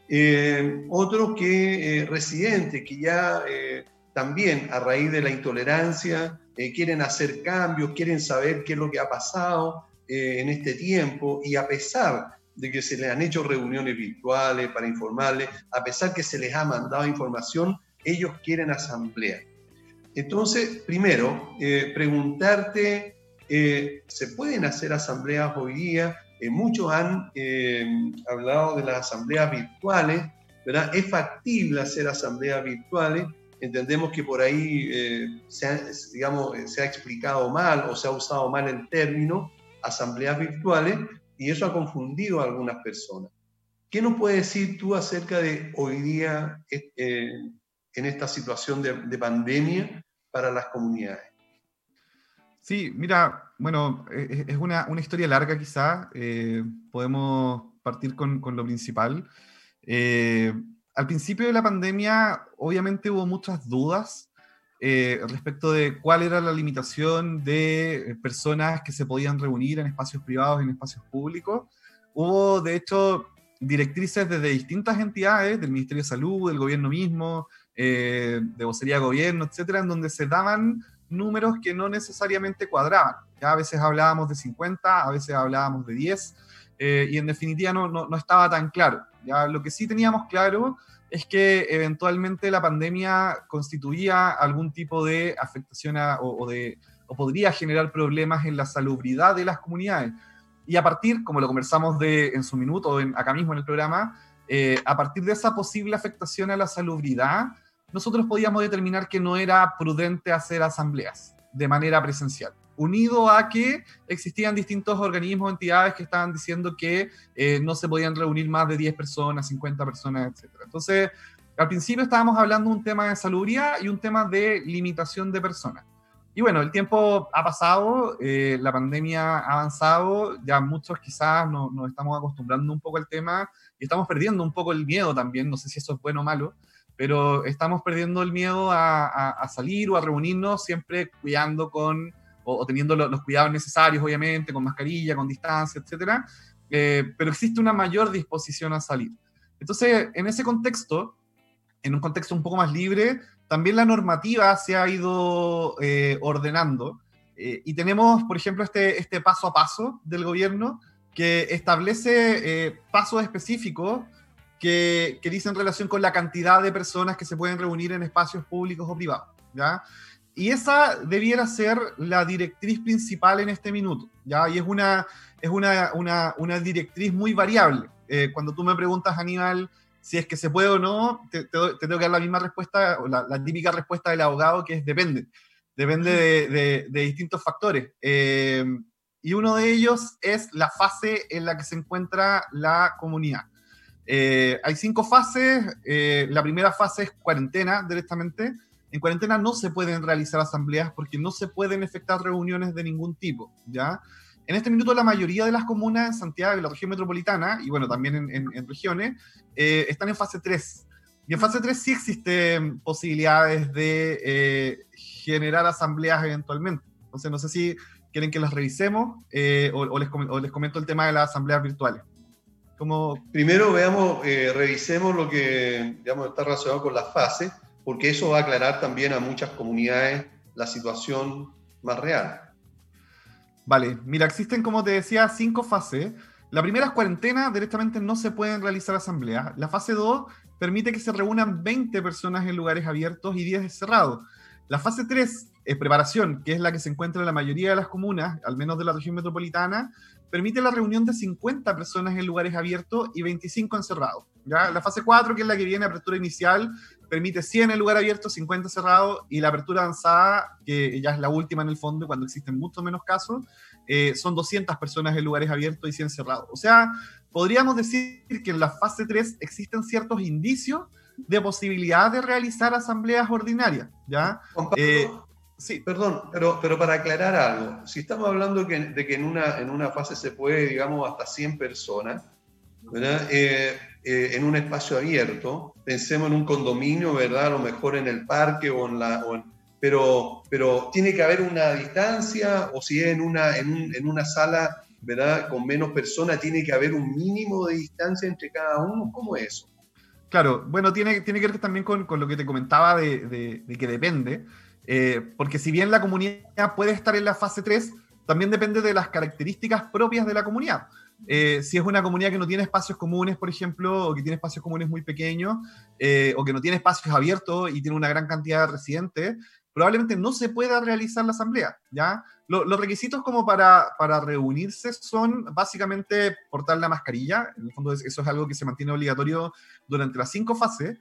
Eh, otros que residentes que ya también a raíz de la intolerancia eh, quieren hacer cambios, quieren saber qué es lo que ha pasado eh, en este tiempo y a pesar de que se les han hecho reuniones virtuales para informarles, a pesar que se les ha mandado información, ellos quieren asamblea. Entonces, primero, eh, preguntarte, ¿se pueden hacer asambleas hoy día? muchos han hablado de las asambleas virtuales, ¿verdad? ¿Es factible hacer asambleas virtuales? entendemos que por ahí eh, se, ha, digamos, se ha explicado mal o se ha usado mal el término asambleas virtuales y eso ha confundido a algunas personas. ¿Qué nos puedes decir tú acerca de hoy día eh, en esta situación de, pandemia para las comunidades? Sí, mira, bueno, es una, una historia larga quizá, eh, podemos partir con, con lo principal al principio de la pandemia, obviamente hubo muchas dudas eh, respecto de cuál era la limitación de personas que se podían reunir en espacios privados, en espacios públicos. Hubo, de hecho, directrices desde distintas entidades, del Ministerio de Salud, del gobierno mismo, eh, de vocería de gobierno, etcétera, en donde se daban números que no necesariamente cuadraban. Ya a veces hablábamos de 50, a veces hablábamos de 10, eh, y en definitiva no, no, no estaba tan claro. Ya, lo que sí teníamos claro es que eventualmente la pandemia constituía algún tipo de afectación o, de, o podría generar problemas en la salubridad de las comunidades. Y a partir, como lo conversamos de, en su minuto, en, acá mismo en el programa, eh, a partir de esa posible afectación a la salubridad, nosotros podíamos determinar que no era prudente hacer asambleas de manera presencial unido a que existían distintos organismos, entidades que estaban diciendo que eh, no se podían reunir más de 10 personas, 50 personas, etc. Entonces, al principio estábamos hablando de un tema de salubridad y un tema de limitación de personas. Y bueno, el tiempo ha pasado, eh, la pandemia ha avanzado, ya muchos quizás nos estamos acostumbrando un poco al tema y estamos perdiendo un poco el miedo también, no sé si eso es bueno o malo, pero estamos perdiendo el miedo a, a salir o a reunirnos siempre cuidando con o, teniendo los cuidados necesarios, obviamente, con mascarilla, con distancia, etcétera, eh, pero existe una mayor disposición a salir. Entonces, en ese contexto, en un contexto un poco más libre, también la normativa se ha ido eh, ordenando eh, y tenemos, por ejemplo, este, este paso a paso del gobierno que establece pasos específicos que, que dicen relación con la cantidad de personas que se pueden reunir en espacios públicos o privados. ¿ya? Y esa debiera ser la directriz principal en este minuto, ¿ya? Y es una, es una, una, una directriz muy variable. Eh, cuando tú me preguntas, Aníbal, si es que se puede o no, te, tengo que dar la misma respuesta, o la, típica respuesta del abogado, que es depende. Depende de, de, distintos factores. Eh, y uno de ellos es la fase en la que se encuentra la comunidad. Eh, hay cinco fases. la primera fase es cuarentena directamente en cuarentena no se pueden realizar asambleas porque no se pueden efectuar reuniones de ningún tipo, ¿ya? En este minuto la mayoría de las comunas en Santiago y la región metropolitana, y bueno, también en, regiones, eh, están en fase 3. Y en fase 3 sí existen posibilidades de eh, generar asambleas eventualmente. Entonces, no sé si quieren que las revisemos eh, o, les comento el tema de las asambleas virtuales. Como... Primero veamos, revisemos lo que digamos, está relacionado con las fases porque eso va a aclarar también a muchas comunidades la situación más real. Vale, mira, existen, como te decía, cinco fases. La primera es cuarentena, directamente no se pueden realizar asambleas. La fase 2 permite que se reúnan 20 personas en lugares abiertos y 10 cerrados. La fase 3 es preparación, que es la que se encuentra en la mayoría de las comunas, al menos de la región metropolitana, permite la reunión de 50 personas en lugares abiertos y 25 encerrados. La fase 4, que es la que viene, apertura inicial, permite 100 en lugar abierto, 50 cerrados, y la apertura avanzada, que ya es la última en el fondo, cuando existen mucho menos casos, eh, son 200 personas en lugares abiertos y 100 cerrados. O sea, podríamos decir que en la fase 3 existen ciertos indicios de posibilidad de realizar asambleas ordinarias, ¿ya? Sí, perdón, pero, pero para aclarar algo, si estamos hablando de que en una, en una fase se puede, digamos, hasta 100 personas, eh, eh, en un espacio abierto, pensemos en un condominio, ¿verdad? A lo mejor en el parque o en la... pero, pero tiene que haber una distancia, o si es en una, en, en una sala, ¿verdad? Con menos personas, tiene que haber un mínimo de distancia entre cada uno. ¿Cómo es eso? Claro, bueno, tiene, tiene que ver también con, con lo que te comentaba de, de, de que depende. Eh, porque si bien la comunidad puede estar en la fase 3, también depende de las características propias de la comunidad. Eh, si es una comunidad que no tiene espacios comunes, por ejemplo, o que tiene espacios comunes muy pequeños, eh, o que no tiene espacios abiertos y tiene una gran cantidad de residentes, probablemente no se pueda realizar la asamblea. ¿ya? los requisitos como para, para, reunirse son básicamente portar la mascarilla, en el fondo eso es algo que se mantiene obligatorio durante las cinco fases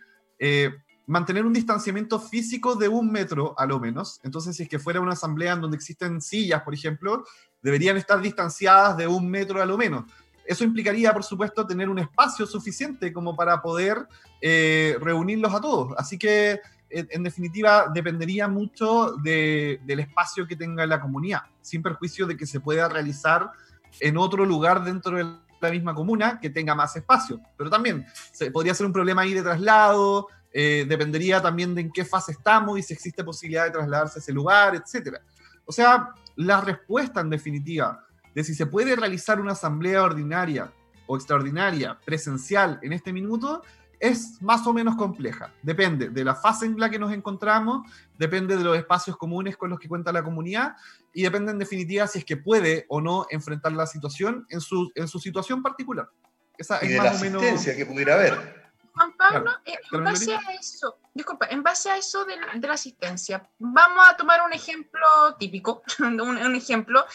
mantener un distanciamiento físico de un metro a lo menos. Entonces, si es que fuera una asamblea en donde existen sillas, por ejemplo, deberían estar distanciadas de un metro a lo menos. Eso implicaría, por supuesto, tener un espacio suficiente como para poder eh, reunirlos a todos. Así que, en, definitiva, dependería mucho del espacio que tenga la comunidad, sin perjuicio de que se pueda realizar en otro lugar dentro de la misma comuna que tenga más espacio. Pero también se, podría ser un problema ahí de traslado, eh, dependería también de en qué fase estamos y si existe posibilidad de trasladarse a ese lugar, etc. O sea, la respuesta en definitiva de si se puede realizar una asamblea ordinaria o extraordinaria presencial en este minuto es más o menos compleja. Depende de la fase en la que nos encontramos, depende de los espacios comunes con los que cuenta la comunidad y depende en definitiva si es que puede o no enfrentar la situación en su, en su situación particular. Esa y es de más la o menos... que pudiera haber. Juan Pablo, eh, en base a eso, disculpa, en base a eso de, la asistencia, vamos a tomar un ejemplo típico, un, ejemplo.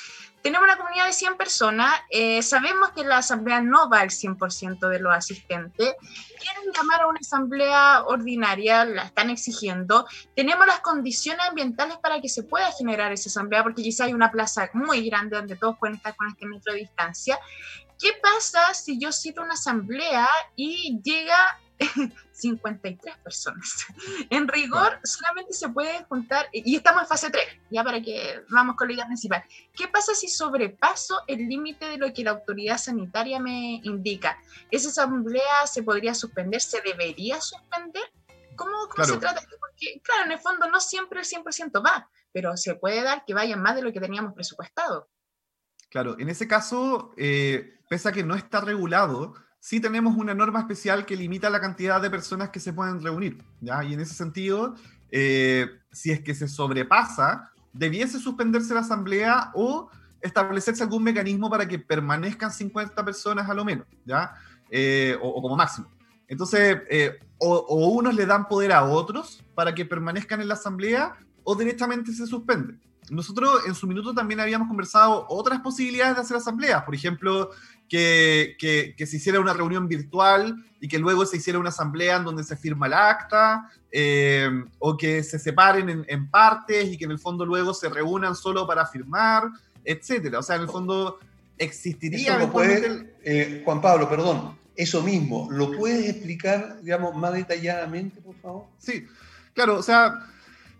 Tenemos una comunidad de 100 personas, eh, sabemos que la asamblea no va al 100% de los asistentes, quieren llamar a una asamblea ordinaria, la están exigiendo, tenemos las condiciones ambientales para que se pueda generar esa asamblea, porque quizá hay una plaza muy grande donde todos pueden estar con este metro de distancia. ¿Qué pasa si yo cito una asamblea y llega 53 personas. En rigor, solamente se puede juntar, y estamos en fase 3, ya para que vamos con la idea principal. ¿Qué pasa si sobrepaso el límite de lo que la autoridad sanitaria me indica? ¿Esa asamblea se podría suspender? ¿Se debería suspender? ¿Cómo, se trata? Porque, claro, en el fondo no siempre el 100% va, pero se puede dar que vayan más de lo que teníamos presupuestado. Claro, en ese caso, eh, pese a que no está regulado, sí tenemos una norma especial que limita la cantidad de personas que se pueden reunir. ¿ya? Y en ese sentido, eh, si es que se sobrepasa, debiese suspenderse la asamblea o establecerse algún mecanismo para que permanezcan 50 personas a lo menos, ¿ya? Eh, o, como máximo. Entonces, eh, o, o, unos le dan poder a otros para que permanezcan en la asamblea o directamente se suspende. Nosotros en su minuto también habíamos conversado otras posibilidades de hacer asambleas, por ejemplo, que, que, se hiciera una reunión virtual y que luego se hiciera una asamblea en donde se firma el acta, eh, o que se separen en, partes y que en el fondo luego se reúnan solo para firmar, etcétera. O sea, en el fondo existiría... Eh, Juan Pablo, perdón, eso mismo, ¿lo puedes explicar, digamos, más detalladamente, por favor? Sí, claro, o sea...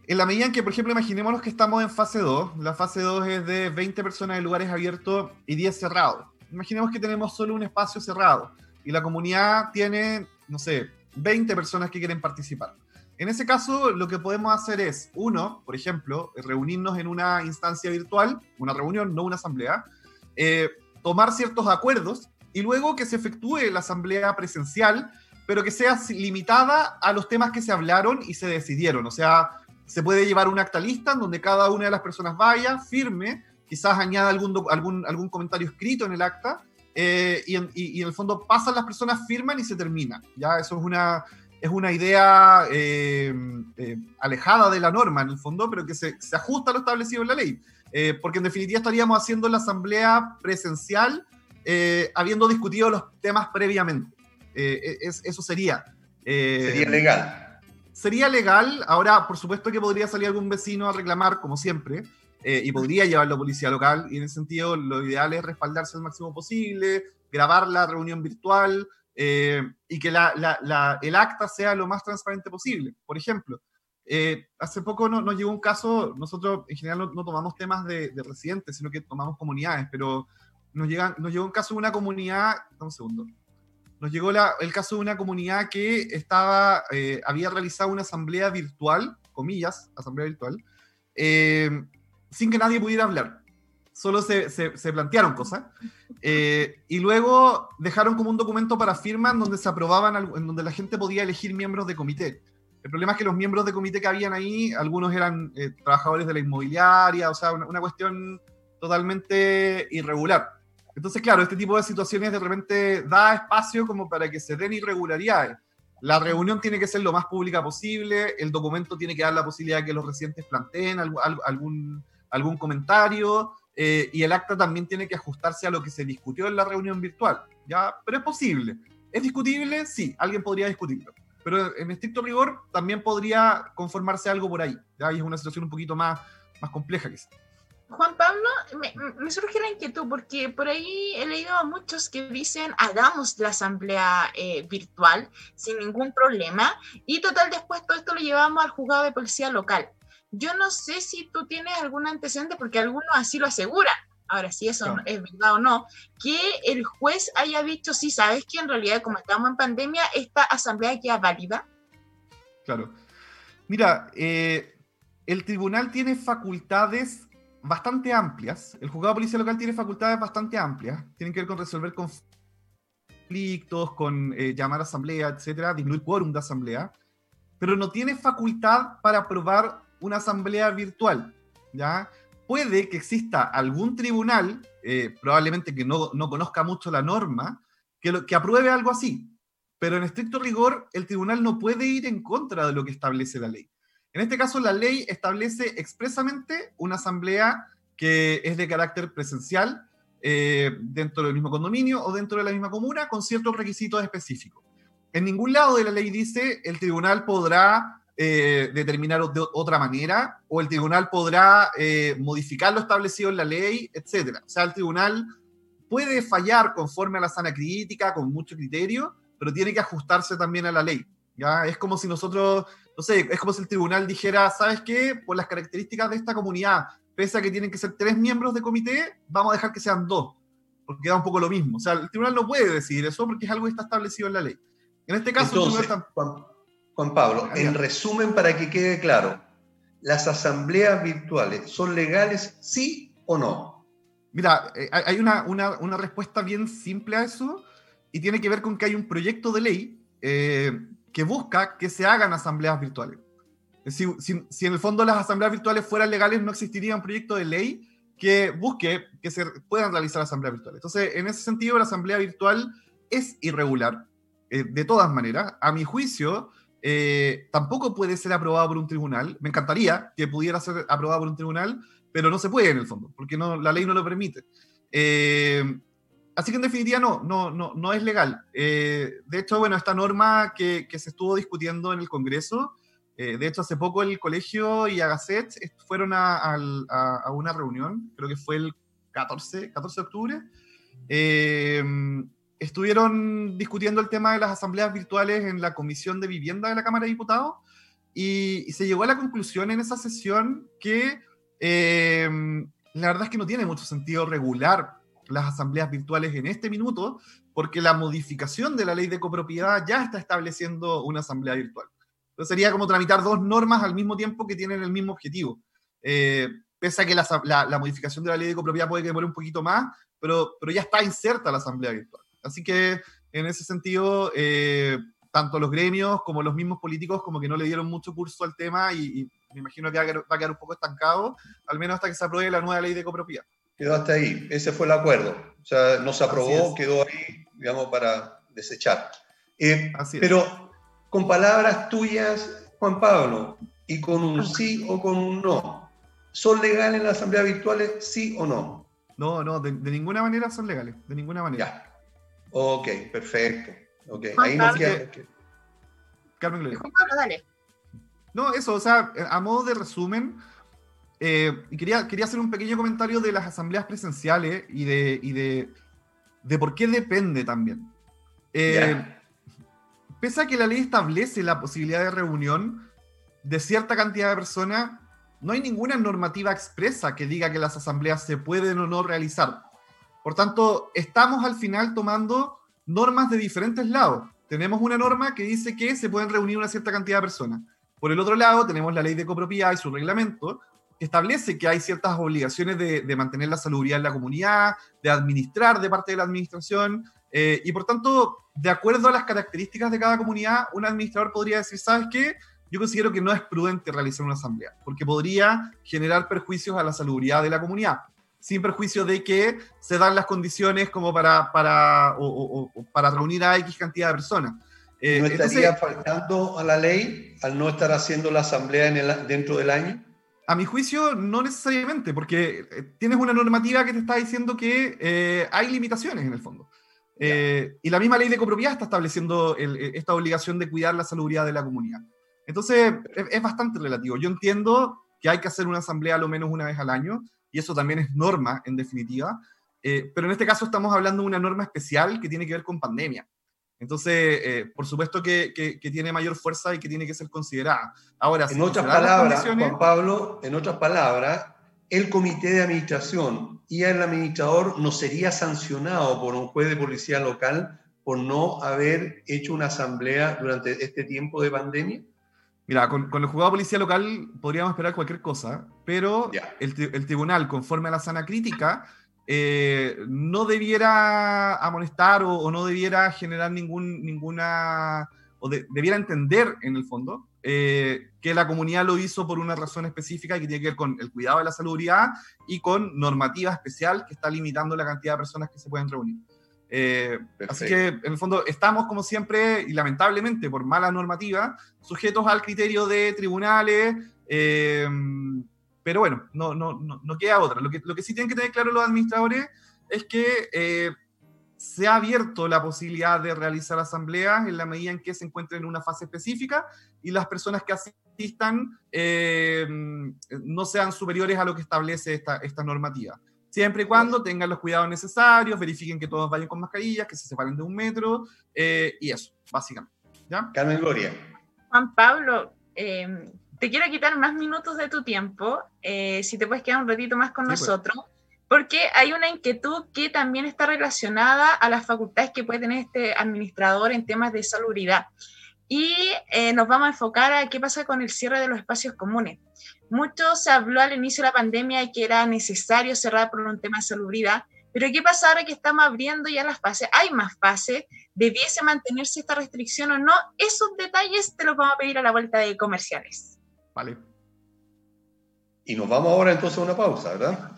En la medida en que, por ejemplo, imaginémonos que estamos en fase 2, la fase 2 es de 20 personas en lugares abiertos y 10 cerrados imaginemos que tenemos solo un espacio cerrado y la comunidad tiene, no sé, 20 personas que quieren participar. En ese caso, lo que podemos hacer es, uno, por ejemplo, reunirnos en una instancia virtual, una reunión, no una asamblea, eh, tomar ciertos acuerdos y luego que se efectúe la asamblea presencial, pero que sea limitada a los temas que se hablaron y se decidieron. O sea, se puede llevar una acta lista en donde cada una de las personas vaya, firme quizás añada algún, algún, algún comentario escrito en el acta, eh, y, en, y, en, el fondo pasan las personas, firman y se termina. ¿ya? Eso es una, es una idea eh, eh, alejada de la norma, en el fondo, pero que se, se ajusta a lo establecido en la ley. Porque en definitiva estaríamos haciendo la asamblea presencial habiendo discutido los temas previamente. Es, eso sería. sería legal. Sería legal. Ahora, por supuesto que podría salir algún vecino a reclamar, como siempre, y podría llevarlo a policía local, y en ese sentido lo ideal es respaldarse al máximo posible, grabar la reunión virtual, eh, y que el acta sea lo más transparente posible. Por ejemplo, eh, hace poco nos llegó un caso, nosotros en general no, tomamos temas de, residentes, sino que tomamos comunidades, pero nos, llega, nos llegó un caso de una comunidad, un segundo, nos llegó el caso de una comunidad que estaba, eh, había realizado una asamblea virtual, comillas, asamblea virtual, sin que nadie pudiera hablar solo se, se, plantearon cosas. Eh, y luego dejaron como un documento para firma en donde se aprobaban, en donde la gente podía elegir miembros de comité. El problema es que los miembros de comité que habían ahí, algunos eran eh, trabajadores de la inmobiliaria, o sea, una, cuestión totalmente irregular. Entonces, claro, este tipo de situaciones de repente da espacio como para que se den irregularidades. La reunión tiene que ser lo más pública posible, el documento tiene que dar la posibilidad de que los residentes planteen algún, algún comentario, eh, y el acta también tiene que ajustarse a lo que se discutió en la reunión virtual, ¿ya? Pero es posible. ¿Es discutible? Sí, alguien podría discutirlo. Pero en estricto rigor también podría conformarse algo por ahí. ¿ya? Y es una situación un poquito más, más compleja quizás. Juan Pablo, me, me, surge la inquietud porque por ahí he leído a muchos que dicen hagamos la asamblea eh, virtual sin ningún problema y total después todo esto lo llevamos al juzgado de policía local. Yo no sé si tú tienes algún antecedente, porque algunos así lo aseguran. Ahora, si eso es verdad o no, que el juez haya dicho, sí, sabes que en realidad, como estamos en pandemia, esta asamblea queda válida. Claro. Mira, eh, el tribunal tiene facultades bastante amplias. El juzgado de policía local tiene facultades bastante amplias. Tienen que ver con resolver conflictos, con eh, llamar a asamblea, etcétera, disminuir quórum de asamblea. Pero no tiene facultad para aprobar una asamblea virtual, ¿ya? Puede que exista algún tribunal, eh, probablemente que no, no, conozca mucho la norma, que, lo, que apruebe algo así, pero en estricto rigor el tribunal no puede ir en contra de lo que establece la ley. En este caso, la ley establece expresamente una asamblea que es de carácter presencial eh, dentro del mismo condominio o dentro de la misma comuna con ciertos requisitos específicos. En ningún lado de la ley dice el tribunal podrá eh, determinar de otra manera, o el tribunal podrá eh, modificar lo establecido en la ley, etcétera. O sea, el tribunal puede fallar conforme a la sana crítica, con mucho criterio, pero tiene que ajustarse también a la ley. ¿ya? Es como si nosotros, no sé, es como si el tribunal dijera, ¿sabes qué? Por las características de esta comunidad, pese a que tienen que ser tres miembros de comité, vamos a dejar que sean dos, porque da un poco lo mismo. O sea, el tribunal no puede decidir eso porque es algo que está establecido en la ley. En este caso, el tribunal Juan Pablo, en resumen, para que quede claro, ¿las asambleas virtuales son legales, sí o no? Mira, eh, hay una, una, respuesta bien simple a eso y tiene que ver con que hay un proyecto de ley eh, que busca que se hagan asambleas virtuales. Si, en el fondo las asambleas virtuales fueran legales, no existiría un proyecto de ley que busque que se puedan realizar asambleas virtuales. Entonces, en ese sentido, la asamblea virtual es irregular, eh, de todas maneras. A mi juicio, eh, tampoco puede ser aprobado por un tribunal. Me encantaría que pudiera ser aprobado por un tribunal, pero no se puede en el fondo, porque no, la ley no lo permite. Eh, así que en definitiva no, no, no, no es legal. Eh, de hecho, bueno, esta norma que, se estuvo discutiendo en el Congreso, de hecho hace poco el colegio y Agaset fueron a, una reunión, creo que fue el 14, 14 de octubre, estuvieron discutiendo el tema de las asambleas virtuales en la Comisión de Vivienda de la Cámara de Diputados y, se llegó a la conclusión en esa sesión que eh, la verdad es que no tiene mucho sentido regular las asambleas virtuales en este minuto porque la modificación de la ley de copropiedad ya está estableciendo una asamblea virtual. Entonces sería como tramitar dos normas al mismo tiempo que tienen el mismo objetivo. Eh, pese a que la, la, modificación de la ley de copropiedad puede que demore un poquito más, pero, pero ya está inserta la asamblea virtual. Así que en ese sentido, eh, tanto los gremios como los mismos políticos como que no le dieron mucho curso al tema y, me imagino que va a, quedar, un poco estancado, al menos hasta que se apruebe la nueva ley de copropiedad. Quedó hasta ahí, ese fue el acuerdo. O sea, no se aprobó, quedó ahí, digamos, para desechar. Eh, pero con palabras tuyas, Juan Pablo, y con un sí o con un no. ¿Son legales las asambleas virtuales, sí o no? No, no, de, ninguna manera son legales, de ninguna manera. Ya. Ok, perfecto. Okay. Ahí nos queda... Carmen Gloria. dale. No, eso, o sea, a modo de resumen, eh, quería, quería hacer un pequeño comentario de las asambleas presenciales y de, y de, de por qué depende también. Eh, pese a que la ley establece la posibilidad de reunión de cierta cantidad de personas, no hay ninguna normativa expresa que diga que las asambleas se pueden o no realizar. Por tanto, estamos al final tomando normas de diferentes lados. Tenemos una norma que dice que se pueden reunir una cierta cantidad de personas. Por el otro lado, tenemos la ley de copropiedad y su reglamento, establece que hay ciertas obligaciones de, mantener la salubridad en la comunidad, de administrar de parte de la administración, eh, y por tanto, de acuerdo a las características de cada comunidad, un administrador podría decir, ¿sabes qué? Yo considero que no es prudente realizar una asamblea, porque podría generar perjuicios a la salubridad de la comunidad, sin perjuicio de que se dan las condiciones como para, para, para reunir a X cantidad de personas. Eh, ¿No estaría faltando a la ley al no estar haciendo la asamblea en el, dentro del año? A mi juicio, no necesariamente, porque eh, tienes una normativa que te está diciendo que eh, hay limitaciones en el fondo. Eh, y la misma ley de copropiedad está estableciendo esta obligación de cuidar la salubridad de la comunidad. Entonces, es, bastante relativo. Yo entiendo que hay que hacer una asamblea a lo menos una vez al año, y eso también es norma, en definitiva. pero en este caso estamos hablando de una norma especial que tiene que ver con pandemia. Entonces, eh, por supuesto que, tiene mayor fuerza y que tiene que ser considerada. Ahora, en otras palabras, Juan Pablo, en otras palabras, el comité de administración y el administrador no sería sancionado por un juez de policía local por no haber hecho una asamblea durante este tiempo de pandemia? Mira, con, el juzgado de policía local podríamos esperar cualquier cosa, pero el, el, tribunal, conforme a la sana crítica, eh, no debiera amonestar o, no debiera generar ningún, ninguna, o debiera entender en el fondo eh, que la comunidad lo hizo por una razón específica que tiene que ver con el cuidado de la salubridad y con normativa especial que está limitando la cantidad de personas que se pueden reunir. Eh, así que, en el fondo, estamos, como siempre, y lamentablemente por mala normativa, sujetos al criterio de tribunales, pero bueno, no, no, no, queda otra. Lo que, lo que sí tienen que tener claro los administradores es que eh, se ha abierto la posibilidad de realizar asambleas en la medida en que se encuentren en una fase específica y las personas que asistan eh, no sean superiores a lo que establece esta, esta normativa. Siempre y cuando tengan los cuidados necesarios, verifiquen que todos vayan con mascarillas, que se separen de un metro eh, y eso, básicamente. ¿ya? Carmen Gloria. Juan Pablo, te quiero quitar más minutos de tu tiempo, eh, si te puedes quedar un ratito más con pues. nosotros, porque hay una inquietud que también está relacionada a las facultades que puede tener este administrador en temas de salubridad. Y eh, nos vamos a enfocar a qué pasa con el cierre de los espacios comunes. Mucho se habló al inicio de la pandemia de que era necesario cerrar por un tema de salubridad, pero ¿qué pasa ahora que estamos abriendo ya las fases? Hay más fases, ¿debiese mantenerse esta restricción o no? Esos detalles te los vamos a pedir a la vuelta de comerciales. Vale. Y nos vamos ahora entonces a una pausa, ¿verdad?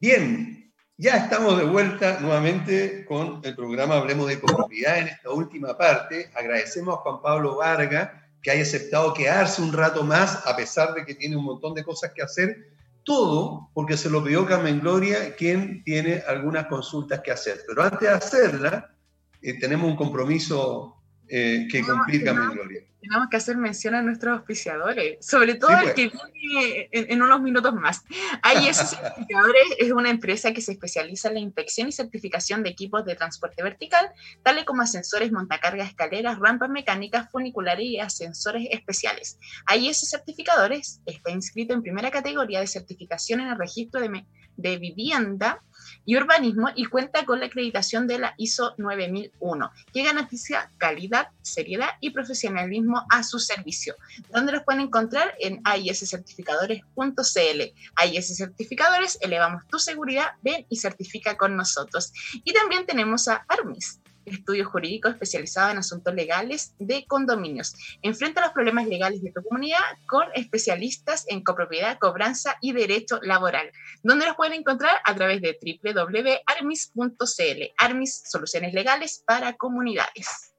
Bien, ya estamos de vuelta nuevamente con el programa Hablemos de Comunidad en esta última parte. Agradecemos a Juan Pablo Varga que haya aceptado quedarse un rato más, a pesar de que tiene un montón de cosas que hacer. Todo porque se lo pidió Carmen Gloria, quien tiene algunas consultas que hacer. Pero antes de hacerla, eh, tenemos un compromiso eh, que cumplir Carmen Gloria tenemos que hacer mención a nuestros auspiciadores, sobre todo el pues. que viene en, unos minutos más. AIS Certificadores es una empresa que se especializa en la inspección y certificación de equipos de transporte vertical, tales como ascensores, montacargas, escaleras, rampas mecánicas, funiculares y ascensores especiales. AIS Certificadores está inscrito en primera categoría de certificación en el registro de, de vivienda y urbanismo y cuenta con la acreditación de la ISO 9001, que garantiza calidad, seriedad y profesionalismo a su servicio, donde los pueden encontrar en aiscertificadores.cl. AIS Certificadores, elevamos tu seguridad, ven y certifica con nosotros. Y también tenemos a Armis estudio jurídico especializado en asuntos legales de condominios. Enfrenta los problemas legales de tu comunidad con especialistas en copropiedad, cobranza y derecho laboral, donde los pueden encontrar a través de www.armis.cl. Armis, soluciones legales para comunidades.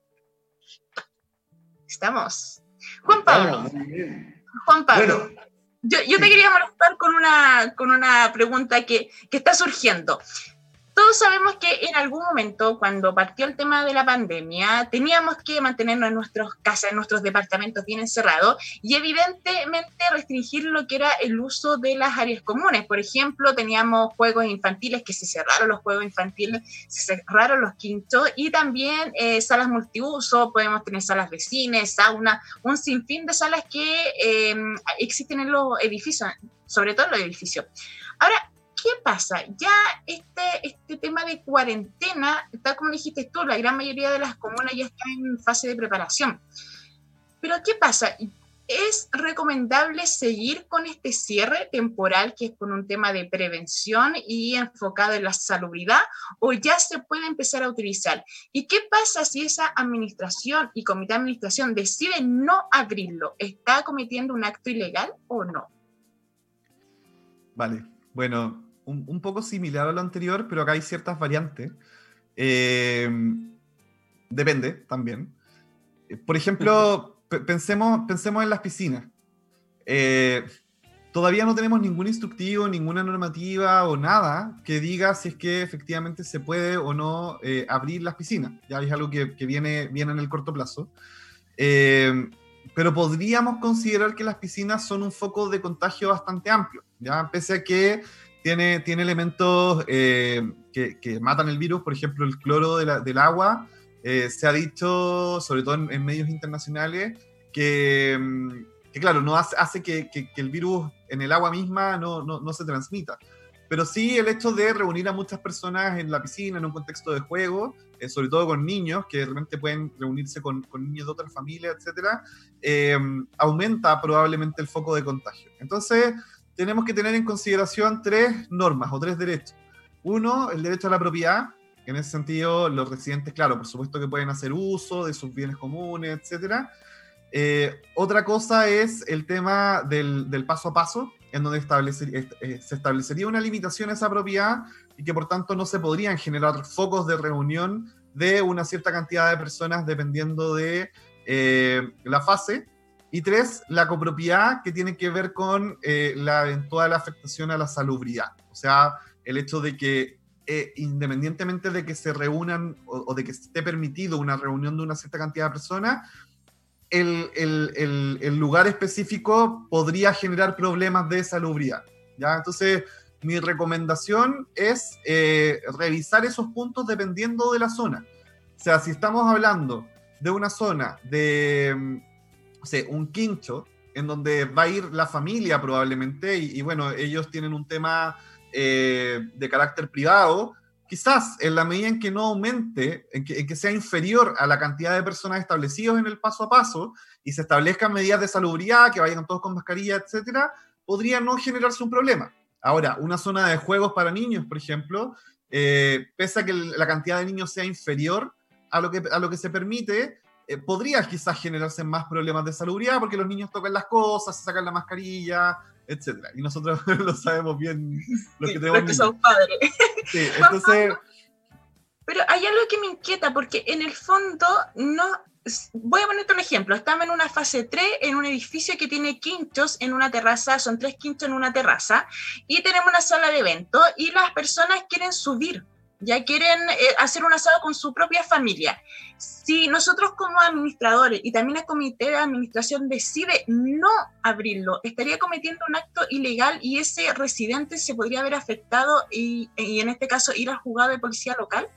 Estamos. Juan Pablo. Juan Pablo. yo, te quería molestar con una, con una pregunta que, que está surgiendo todos sabemos que en algún momento, cuando partió el tema de la pandemia, teníamos que mantenernos en nuestras casas, en nuestros departamentos bien encerrados y evidentemente restringir lo que era el uso de las áreas comunes. Por ejemplo, teníamos juegos infantiles que se cerraron los juegos infantiles, se cerraron los quintos y también eh, salas multiuso, podemos tener salas de cine, sauna, un sinfín de salas que eh, existen en los edificios, sobre todo en los edificios. Ahora, ¿qué pasa? Ya este, este tema de cuarentena, tal como dijiste tú, la gran mayoría de las comunas ya están en fase de preparación. Pero ¿qué pasa? ¿Es recomendable seguir con este cierre temporal que es por un tema de prevención y enfocado en la salubridad o ya se puede empezar a utilizar? ¿Y qué pasa si esa administración y comité de administración decide no abrirlo? ¿Está cometiendo un acto ilegal o no? Vale, bueno, un, poco similar a lo anterior, pero acá hay ciertas variantes. Eh, depende también. Eh, por ejemplo, pensemos, pensemos en las piscinas. Eh, todavía no tenemos ningún instructivo, ninguna normativa o nada que diga si es que efectivamente se puede o no abrir las piscinas. Ya es algo que, viene, viene en el corto plazo. pero podríamos considerar que las piscinas son un foco de contagio bastante amplio, ya pese a que tiene, tiene elementos eh, que, matan el virus, por ejemplo, el cloro del agua. Eh, se ha dicho, sobre todo en, medios internacionales, que, mm, que, claro, no hace, hace que, que, el virus en el agua misma no, no, no, se transmita. Pero sí el hecho de reunir a muchas personas en la piscina, en un contexto de juego, eh, sobre todo con niños, que realmente pueden reunirse con, con niños de otras familias, etcétera, aumenta probablemente el foco de contagio. Entonces, tenemos que tener en consideración tres normas o tres derechos. Uno, el derecho a la propiedad. En ese sentido, los residentes, claro, por supuesto que pueden hacer uso de sus bienes comunes, etc. Eh, otra cosa es el tema del, del paso a paso, en donde eh, se establecería una limitación a esa propiedad y que por tanto no se podrían generar focos de reunión de una cierta cantidad de personas dependiendo de eh, la fase. Y tres, la copropiedad que tiene que ver con eh, la afectación a la salubridad. O sea, el hecho de que eh, independientemente de que se reúnan o, de que esté permitido una reunión de una cierta cantidad de personas, el, lugar específico podría generar problemas de salubridad. ¿ya? Entonces, mi recomendación es eh, revisar esos puntos dependiendo de la zona. O sea, si estamos hablando de una zona de un quincho en donde va a ir la familia probablemente, y, bueno, ellos tienen un tema eh, de carácter privado, quizás en la medida en que no aumente, en que, sea inferior a la cantidad de personas establecidos en el paso a paso, y se establezcan medidas de salubridad, que vayan todos con mascarilla, etcétera, podría no generarse un problema. Ahora, una zona de juegos para niños, por ejemplo, eh, pese a que la cantidad de niños sea inferior a lo que, a lo que se permite, eh, podría quizás generarse más problemas de salubridad porque los niños tocan las cosas, se sacan la mascarilla, etc. Y nosotros lo sabemos bien los que tenemos. Los que son padres. Sí, entonces. Pero hay algo que me inquieta porque en el fondo no. Voy a ponerte un ejemplo. Estamos en una fase 3 en un edificio que tiene quintos en una terraza, son tres quintos en una terraza, y tenemos una sala de evento y las personas quieren subir ya quieren eh, hacer un asado con su propia familia. Si nosotros como administradores y también el comité de administración decide no abrirlo, estaría cometiendo un acto ilegal y ese residente se podría haber afectado y, y en este caso ir al juzgado de policía local.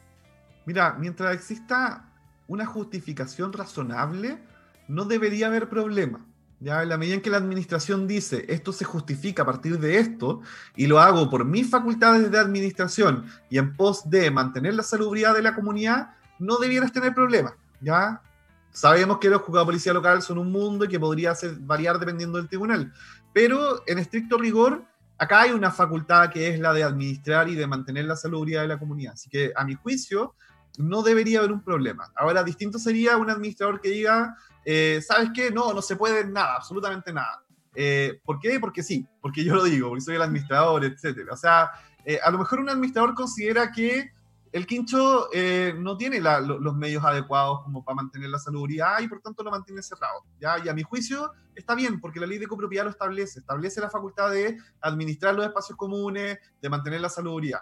Mira, mientras exista una justificación razonable, no debería haber problema. En la medida en que la administración dice esto se justifica a partir de esto y lo hago por mis facultades de administración y en pos de mantener la salubridad de la comunidad, no debieras tener problemas. Ya sabemos que los juzgados de policía local son un mundo y que podría variar dependiendo del tribunal, pero en estricto rigor, acá hay una facultad que es la de administrar y de mantener la salubridad de la comunidad. Así que a mi juicio, no debería haber un problema. Ahora, distinto sería un administrador que diga, eh, ¿sabes qué? No, no se puede nada, absolutamente nada. Eh, ¿Por qué? Porque sí, porque yo lo digo, porque soy el administrador, etc. O sea, eh, a lo mejor un administrador considera que el quincho eh, no tiene los medios adecuados como para mantener la salubridad y por tanto lo mantiene cerrado. ¿ya? Y a mi juicio está bien, porque la ley de copropiedad lo establece, establece la facultad de administrar los espacios comunes, de mantener la salubridad.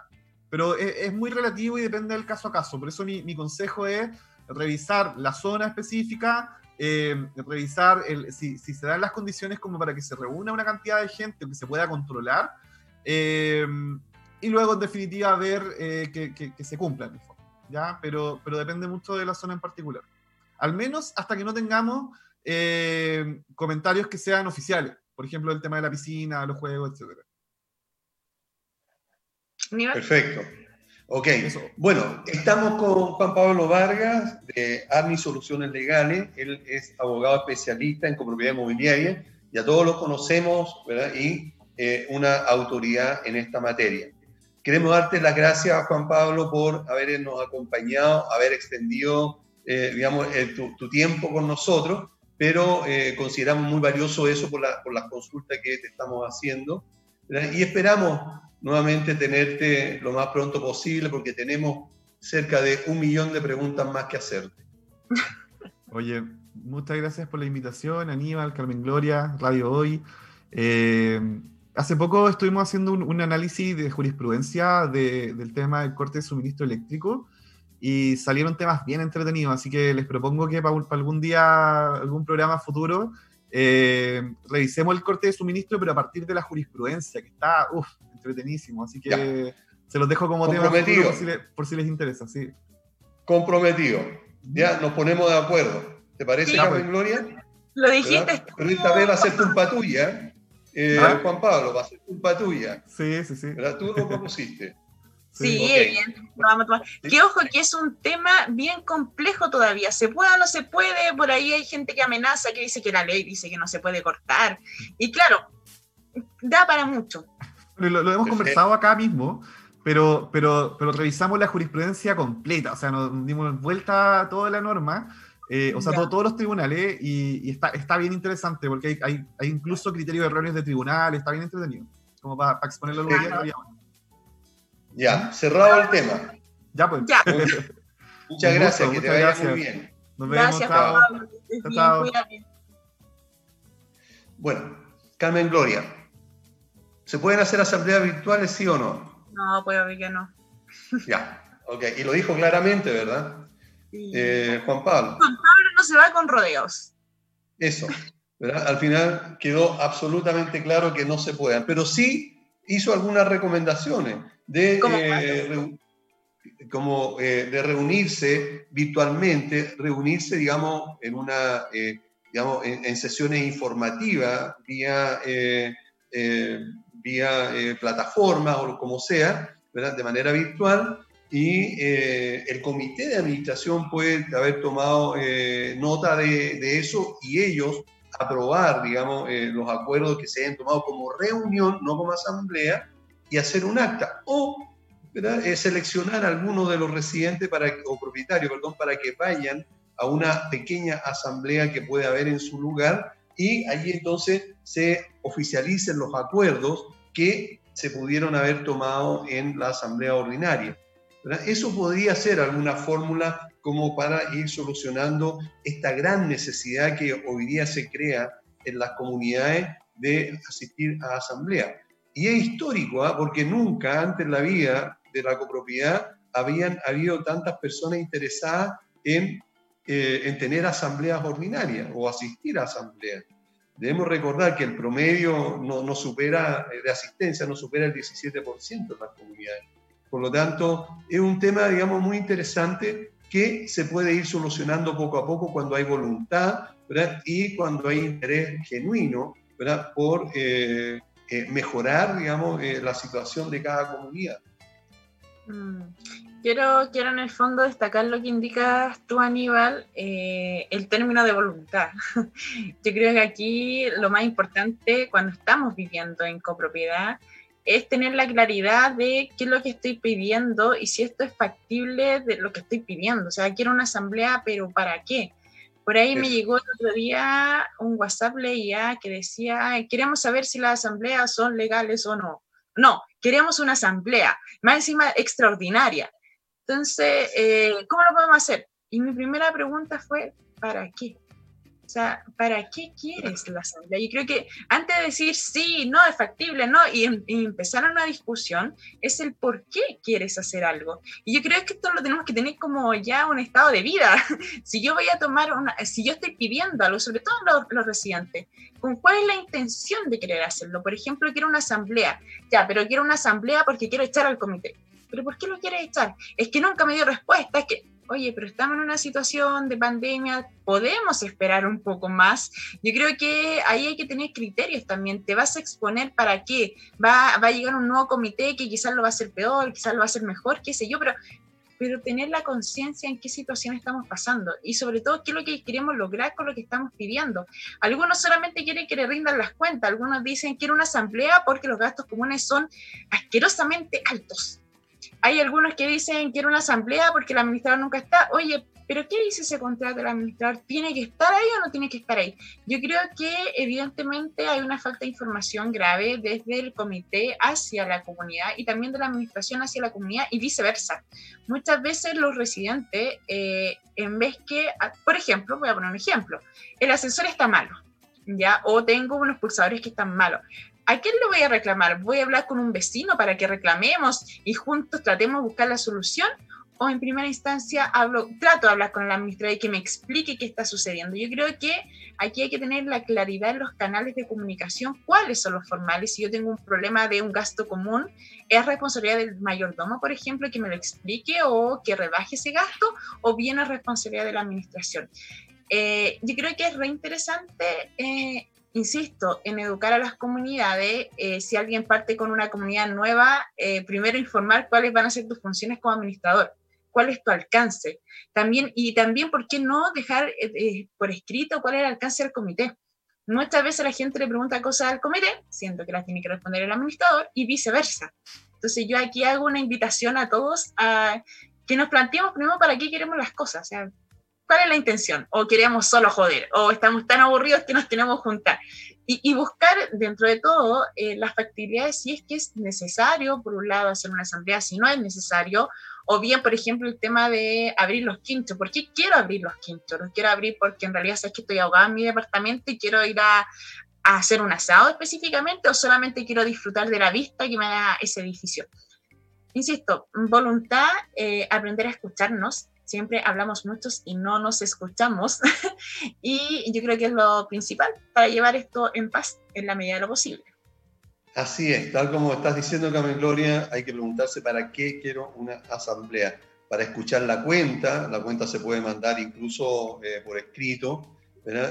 Pero es, muy relativo y depende del caso a caso. Por eso mi, consejo es revisar la zona específica, eh, revisar el, si, si, se dan las condiciones como para que se reúna una cantidad de gente o que se pueda controlar. Eh, y luego en definitiva ver eh, que, que, se cumplan, ¿ya? Pero, pero depende mucho de la zona en particular. Al menos hasta que no tengamos eh, comentarios que sean oficiales, por ejemplo, el tema de la piscina, los juegos, etc. Perfecto. Ok, bueno, estamos con Juan Pablo Vargas de Armi Soluciones Legales. Él es abogado especialista en copropiedad inmobiliaria. Ya todos lo conocemos, ¿verdad? Y eh, una autoridad en esta materia. Queremos darte las gracias, Juan Pablo, por habernos acompañado, haber extendido, eh, digamos, tu, tiempo con nosotros, pero eh, consideramos muy valioso eso por, la, por las consultas que te estamos haciendo. Y esperamos nuevamente tenerte lo más pronto posible porque tenemos cerca de un millón de preguntas más que hacerte. Oye, muchas gracias por la invitación, Aníbal, Carmen Gloria, Radio Hoy. Eh, hace poco estuvimos haciendo un, análisis de jurisprudencia del tema del corte de suministro eléctrico y salieron temas bien entretenidos, así que les propongo que para, algún día, algún programa futuro, eh, revisemos el corte de suministro, pero a partir de la jurisprudencia, que está, uff, entretenísimo, así que se los dejo como tema por si, por si, les interesa, sí. Comprometido. Ya nos ponemos de acuerdo. ¿Te parece, Carmen Gloria? Lo dijiste. Pero esta vez va a ser culpa tuya. Eh, ¿Ah? Juan Pablo, va a ser culpa tuya. Sí, sí, sí. ¿Verdad? Tú lo propusiste. Sí, bien, vamos a tomar. Que ojo, que es un tema bien complejo todavía. ¿Se puede o no se puede? Por ahí hay gente que amenaza, que dice que la ley dice que no se puede cortar. Y claro, da para mucho. Lo, hemos conversado acá mismo, pero, pero, pero revisamos la jurisprudencia completa, o sea, nos dimos vuelta a toda la norma eh, o sea, todos los tribunales, y, está, está, bien interesante, porque hay, hay, hay, incluso criterios erróneos de tribunal, está bien entretenido, como para, exponerlo al día. Ya, cerrado el tema. Ya, pues. muchas gracias, que te vaya muy bien. Nos vemos. Gracias, Pablo. Chao. Bueno, Carmen Gloria, ¿se pueden hacer asambleas virtuales, sí o no? No, ver que no. Ya, ok. Y lo dijo claramente, ¿verdad? Eh, Juan Pablo. Juan Pablo no se va con rodeos. Eso. Al final quedó absolutamente claro que no se puedan, pero sí hizo algunas recomendaciones de, eh, como, eh, de reunirse virtualmente, reunirse, digamos, en una, digamos, en, sesiones informativas vía, vía plataforma o como sea, de manera virtual, y eh, el comité de administración puede haber tomado eh, nota de, eso y ellos aprobar, digamos, eh, los acuerdos que se hayan tomado como reunión, no como asamblea, y hacer un acta. O seleccionar a algunos de los residentes para, o propietarios, perdón, para que vayan a una pequeña asamblea que puede haber en su lugar y allí entonces se oficialicen los acuerdos que se pudieron haber tomado en la asamblea ordinaria. Eso podría ser alguna fórmula como para ir solucionando esta gran necesidad que hoy día se crea en las comunidades de asistir a asamblea. Y es histórico, ¿ah? porque nunca antes en la vida de la copropiedad habían habido tantas personas interesadas en, eh, en tener asambleas ordinarias o asistir a asambleas. Debemos recordar que el promedio no, no supera, eh, de asistencia no supera el 17% en las comunidades. Por lo tanto, es un tema, digamos, muy interesante que se puede ir solucionando poco a poco cuando hay voluntad y cuando hay interés genuino ¿verdad? por eh, eh, mejorar, digamos, eh, la situación de cada comunidad. Mm. Quiero, quiero en el fondo destacar lo que indicas tú, Aníbal, el término de voluntad. Yo creo que aquí lo más importante cuando estamos viviendo en copropiedad es tener la claridad de qué es lo que estoy pidiendo y si esto es factible de lo que estoy pidiendo. O sea, quiero una asamblea, pero ¿para qué? Por ahí me llegó el otro día un WhatsApp leía que decía, queremos saber si las asambleas son legales o no. No, queremos una asamblea, más encima extraordinaria. Entonces, eh, ¿cómo lo podemos hacer? Y mi primera pregunta fue, ¿para qué? O sea, ¿para qué quieres la asamblea? Yo creo que antes de decir sí, no, es factible, no, y, em, empezar una discusión, es el por qué quieres hacer algo. Y yo creo que esto lo tenemos que tener como ya un estado de vida. si yo voy a tomar una, si yo estoy pidiendo algo, sobre todo los, los residentes, ¿con cuál es la intención de querer hacerlo? Por ejemplo, quiero una asamblea, ya, pero quiero una asamblea porque quiero echar al comité. ¿Pero por qué lo quieres echar? Es que nunca me dio respuesta, es que oye, pero estamos en una situación de pandemia, podemos esperar un poco más. Yo creo que ahí hay que tener criterios también. ¿Te vas a exponer para qué? Va, va a llegar un nuevo comité que quizás lo va a hacer peor, quizás lo va a hacer mejor, qué sé yo, pero, pero tener la conciencia en qué situación estamos pasando y sobre todo qué es lo que queremos lograr con lo que estamos pidiendo. Algunos solamente quieren que le rindan las cuentas, algunos dicen que era una asamblea porque los gastos comunes son asquerosamente altos hay algunos que dicen que era una asamblea porque el administrador nunca está. Oye, pero ¿qué dice ese contrato del administrador? ¿Tiene que estar ahí o no tiene que estar ahí? Yo creo que evidentemente hay una falta de información grave desde el comité hacia la comunidad y también de la administración hacia la comunidad y viceversa. Muchas veces los residentes, eh, en vez que, ah, por ejemplo, voy a poner un ejemplo, el ascensor está malo, ¿ya? O tengo unos pulsadores que están malos. ¿A quién le voy a reclamar? ¿Voy a hablar con un vecino para que reclamemos y juntos tratemos de buscar la solución? ¿O en primera instancia hablo, trato de hablar con el administrador y que me explique qué está sucediendo? Yo creo que aquí hay que tener la claridad en los canales de comunicación, cuáles son los formales. Si yo tengo un problema de un gasto común, ¿es responsabilidad del mayordomo, por ejemplo, que me lo explique o que rebaje ese gasto? ¿O bien es responsabilidad de la administración? Eh, yo creo que es reinteresante eh, insisto, en educar a las comunidades, eh, si alguien parte con una comunidad nueva, eh, primero informar cuáles van a ser tus funciones como administrador, cuál es tu alcance. También, y también, ¿por qué no dejar eh, por escrito cuál es el alcance del comité? Muchas veces la gente le pregunta cosas al comité, siento que las tiene que responder el administrador, y viceversa. Entonces yo aquí hago una invitación a todos a que nos planteemos primero para qué queremos las cosas. O sea, ¿Cuál es la intención? ¿O queremos solo joder? ¿O estamos tan aburridos que nos tenemos juntar? Y, buscar dentro de todo eh, las factibilidades si es que es necesario, por un lado, hacer una asamblea, si no es necesario, o bien, por ejemplo, el tema de abrir los quinchos. ¿Por qué quiero abrir los quinchos? Los quiero abrir porque en realidad sé que estoy ahogada en mi departamento y quiero ir a, hacer un asado específicamente o solamente quiero disfrutar de la vista que me da ese edificio. Insisto, voluntad, eh, aprender a escucharnos, siempre hablamos muchos y no nos escuchamos. y yo creo que es lo principal para llevar esto en paz en la medida de lo posible. Así es, tal como estás diciendo, Carmen Gloria, hay que preguntarse para qué quiero una asamblea. Para escuchar la cuenta, la cuenta se puede mandar incluso eh, por escrito,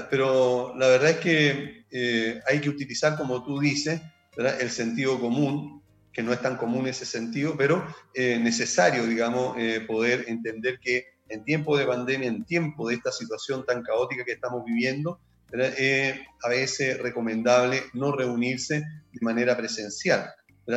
pero la verdad es que eh, hay que utilizar, como tú dices, el sentido común, que no es tan común ese sentido, pero eh, necesario, digamos, poder entender que en tiempo de pandemia, en tiempo de esta situación tan caótica que estamos viviendo, es a veces recomendable no reunirse de manera presencial,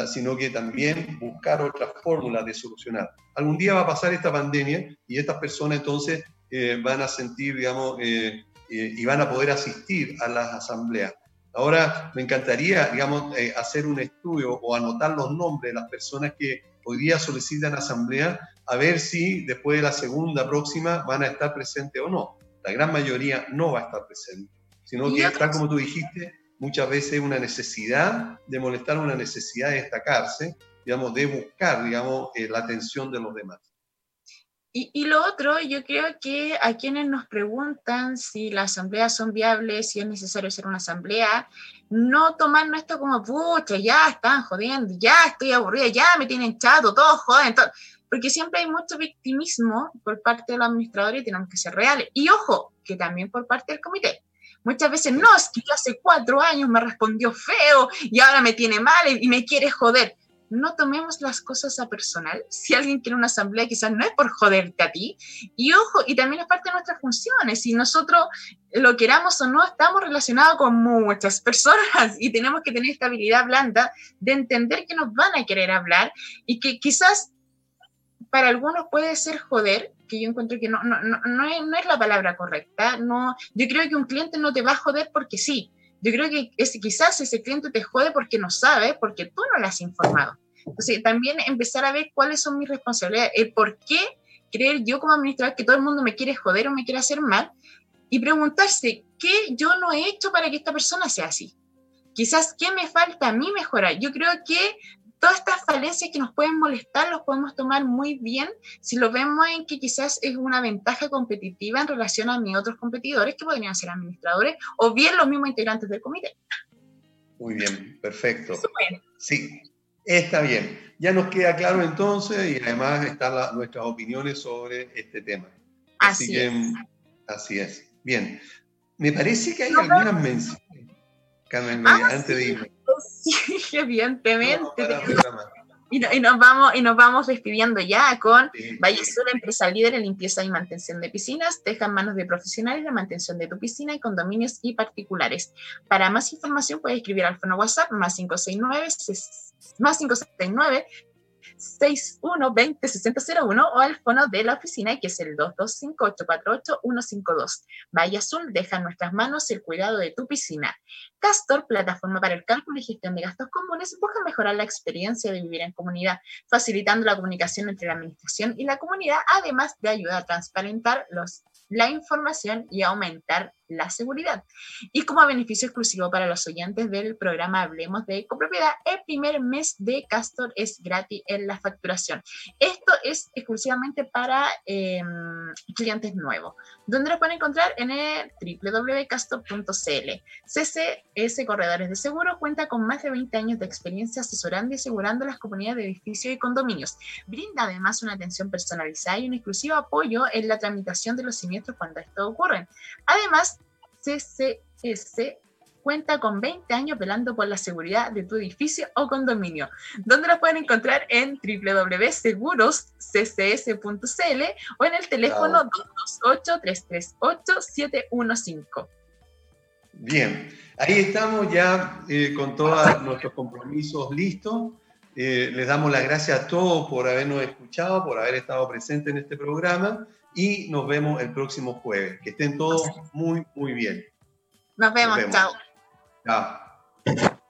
sino que también buscar otras fórmulas de solucionar. Algún día va a pasar esta pandemia y estas personas entonces eh, van a sentir, digamos, eh, eh, y van a poder asistir a las asambleas. Ahora me encantaría, digamos, hacer un estudio o anotar los nombres de las personas que hoy día solicitan asamblea a ver si después de la segunda próxima van a estar presentes o no. La gran mayoría no va a estar presente, sino que, tal como tú dijiste, muchas veces una necesidad de molestar, una necesidad de destacarse, digamos, de buscar, digamos, eh, la atención de los demás. Y, y, lo otro, yo creo que a quienes nos preguntan si las asambleas son viables, si es necesario hacer una asamblea, no tomar esto como, pucha, ya están jodiendo, ya estoy aburrida, ya me tienen chato, todos joden, todo porque siempre hay mucho victimismo por parte de los administradores y tenemos que ser reales. Y ojo, que también por parte del comité. Muchas veces, no, es que hace cuatro años me respondió feo y ahora me tiene mal y me quiere joder. No tomemos las cosas a personal. Si alguien quiere una asamblea, quizás no es por joderte a ti. Y ojo, y también es parte de nuestras funciones. Si nosotros lo queramos o no, estamos relacionados con muchas personas y tenemos que tener esta habilidad blanda de entender que nos van a querer hablar y que quizás para algunos puede ser joder, que yo encuentro que no, no, no, no, es, es la palabra correcta. No, yo creo que un cliente no te va a joder porque sí. Yo creo que ese, quizás ese cliente te jode porque no sabe, porque tú no le has informado. Entonces, también empezar a ver cuáles son mis responsabilidades, el por qué creer yo como administrador que todo el mundo me quiere joder o me quiere hacer mal y preguntarse qué yo no he hecho para que esta persona sea así. Quizás qué me falta a mí mejorar. Yo creo que todas estas falencias que nos pueden molestar los podemos tomar muy bien si lo vemos en que quizás es una ventaja competitiva en relación a mis otros competidores que podrían ser administradores o bien los mismos integrantes del comité. Muy bien, perfecto. Sí, está bien. Ya nos queda claro entonces y además están nuestras opiniones sobre este tema. Así, es. Así es. Bien. Me parece que hay algunas menciones, Carmen, ah, antes de irme. Sí, evidentemente. y, nos vamos, y nos vamos despidiendo ya con sí, Valle Sur, empresa líder en limpieza y mantención de piscinas. Deja en manos de profesionales la mantención de tu piscina y condominios y particulares. Para más información puedes escribir al fono WhatsApp más 569 más 569 6120-6001 o al fono de la oficina que es el 225-848-152. Valle Azul deja en nuestras manos el cuidado de tu piscina. Castor, plataforma para el cálculo y gestión de gastos comunes, busca mejorar la experiencia de vivir en comunidad, facilitando la comunicación entre la administración y la comunidad, además de ayudar a transparentar los la información y aumentar la seguridad. Y como beneficio exclusivo para los oyentes del programa Hablemos de Copropiedad, el primer mes de Castor es gratis en la facturación. Esto es exclusivamente para eh, clientes nuevos. ¿Dónde lo pueden encontrar? En www.castor.cl. CCS Corredores de Seguro cuenta con más de 20 años de experiencia asesorando y asegurando las comunidades de edificios y condominios. Brinda además una atención personalizada y un exclusivo apoyo en la tramitación de los siniestros cuando esto ocurre. Además, CCS cuenta con 20 años velando por la seguridad de tu edificio o condominio, donde lo pueden encontrar en www.segurosccs.cl o en el teléfono 228-338-715. Bien, ahí estamos ya eh, con todos nuestros compromisos listos. Eh, les damos las gracias a todos por habernos escuchado, por haber estado presentes en este programa y nos vemos el próximo jueves. Que estén todos muy, muy bien. Nos vemos. Chao. Chao.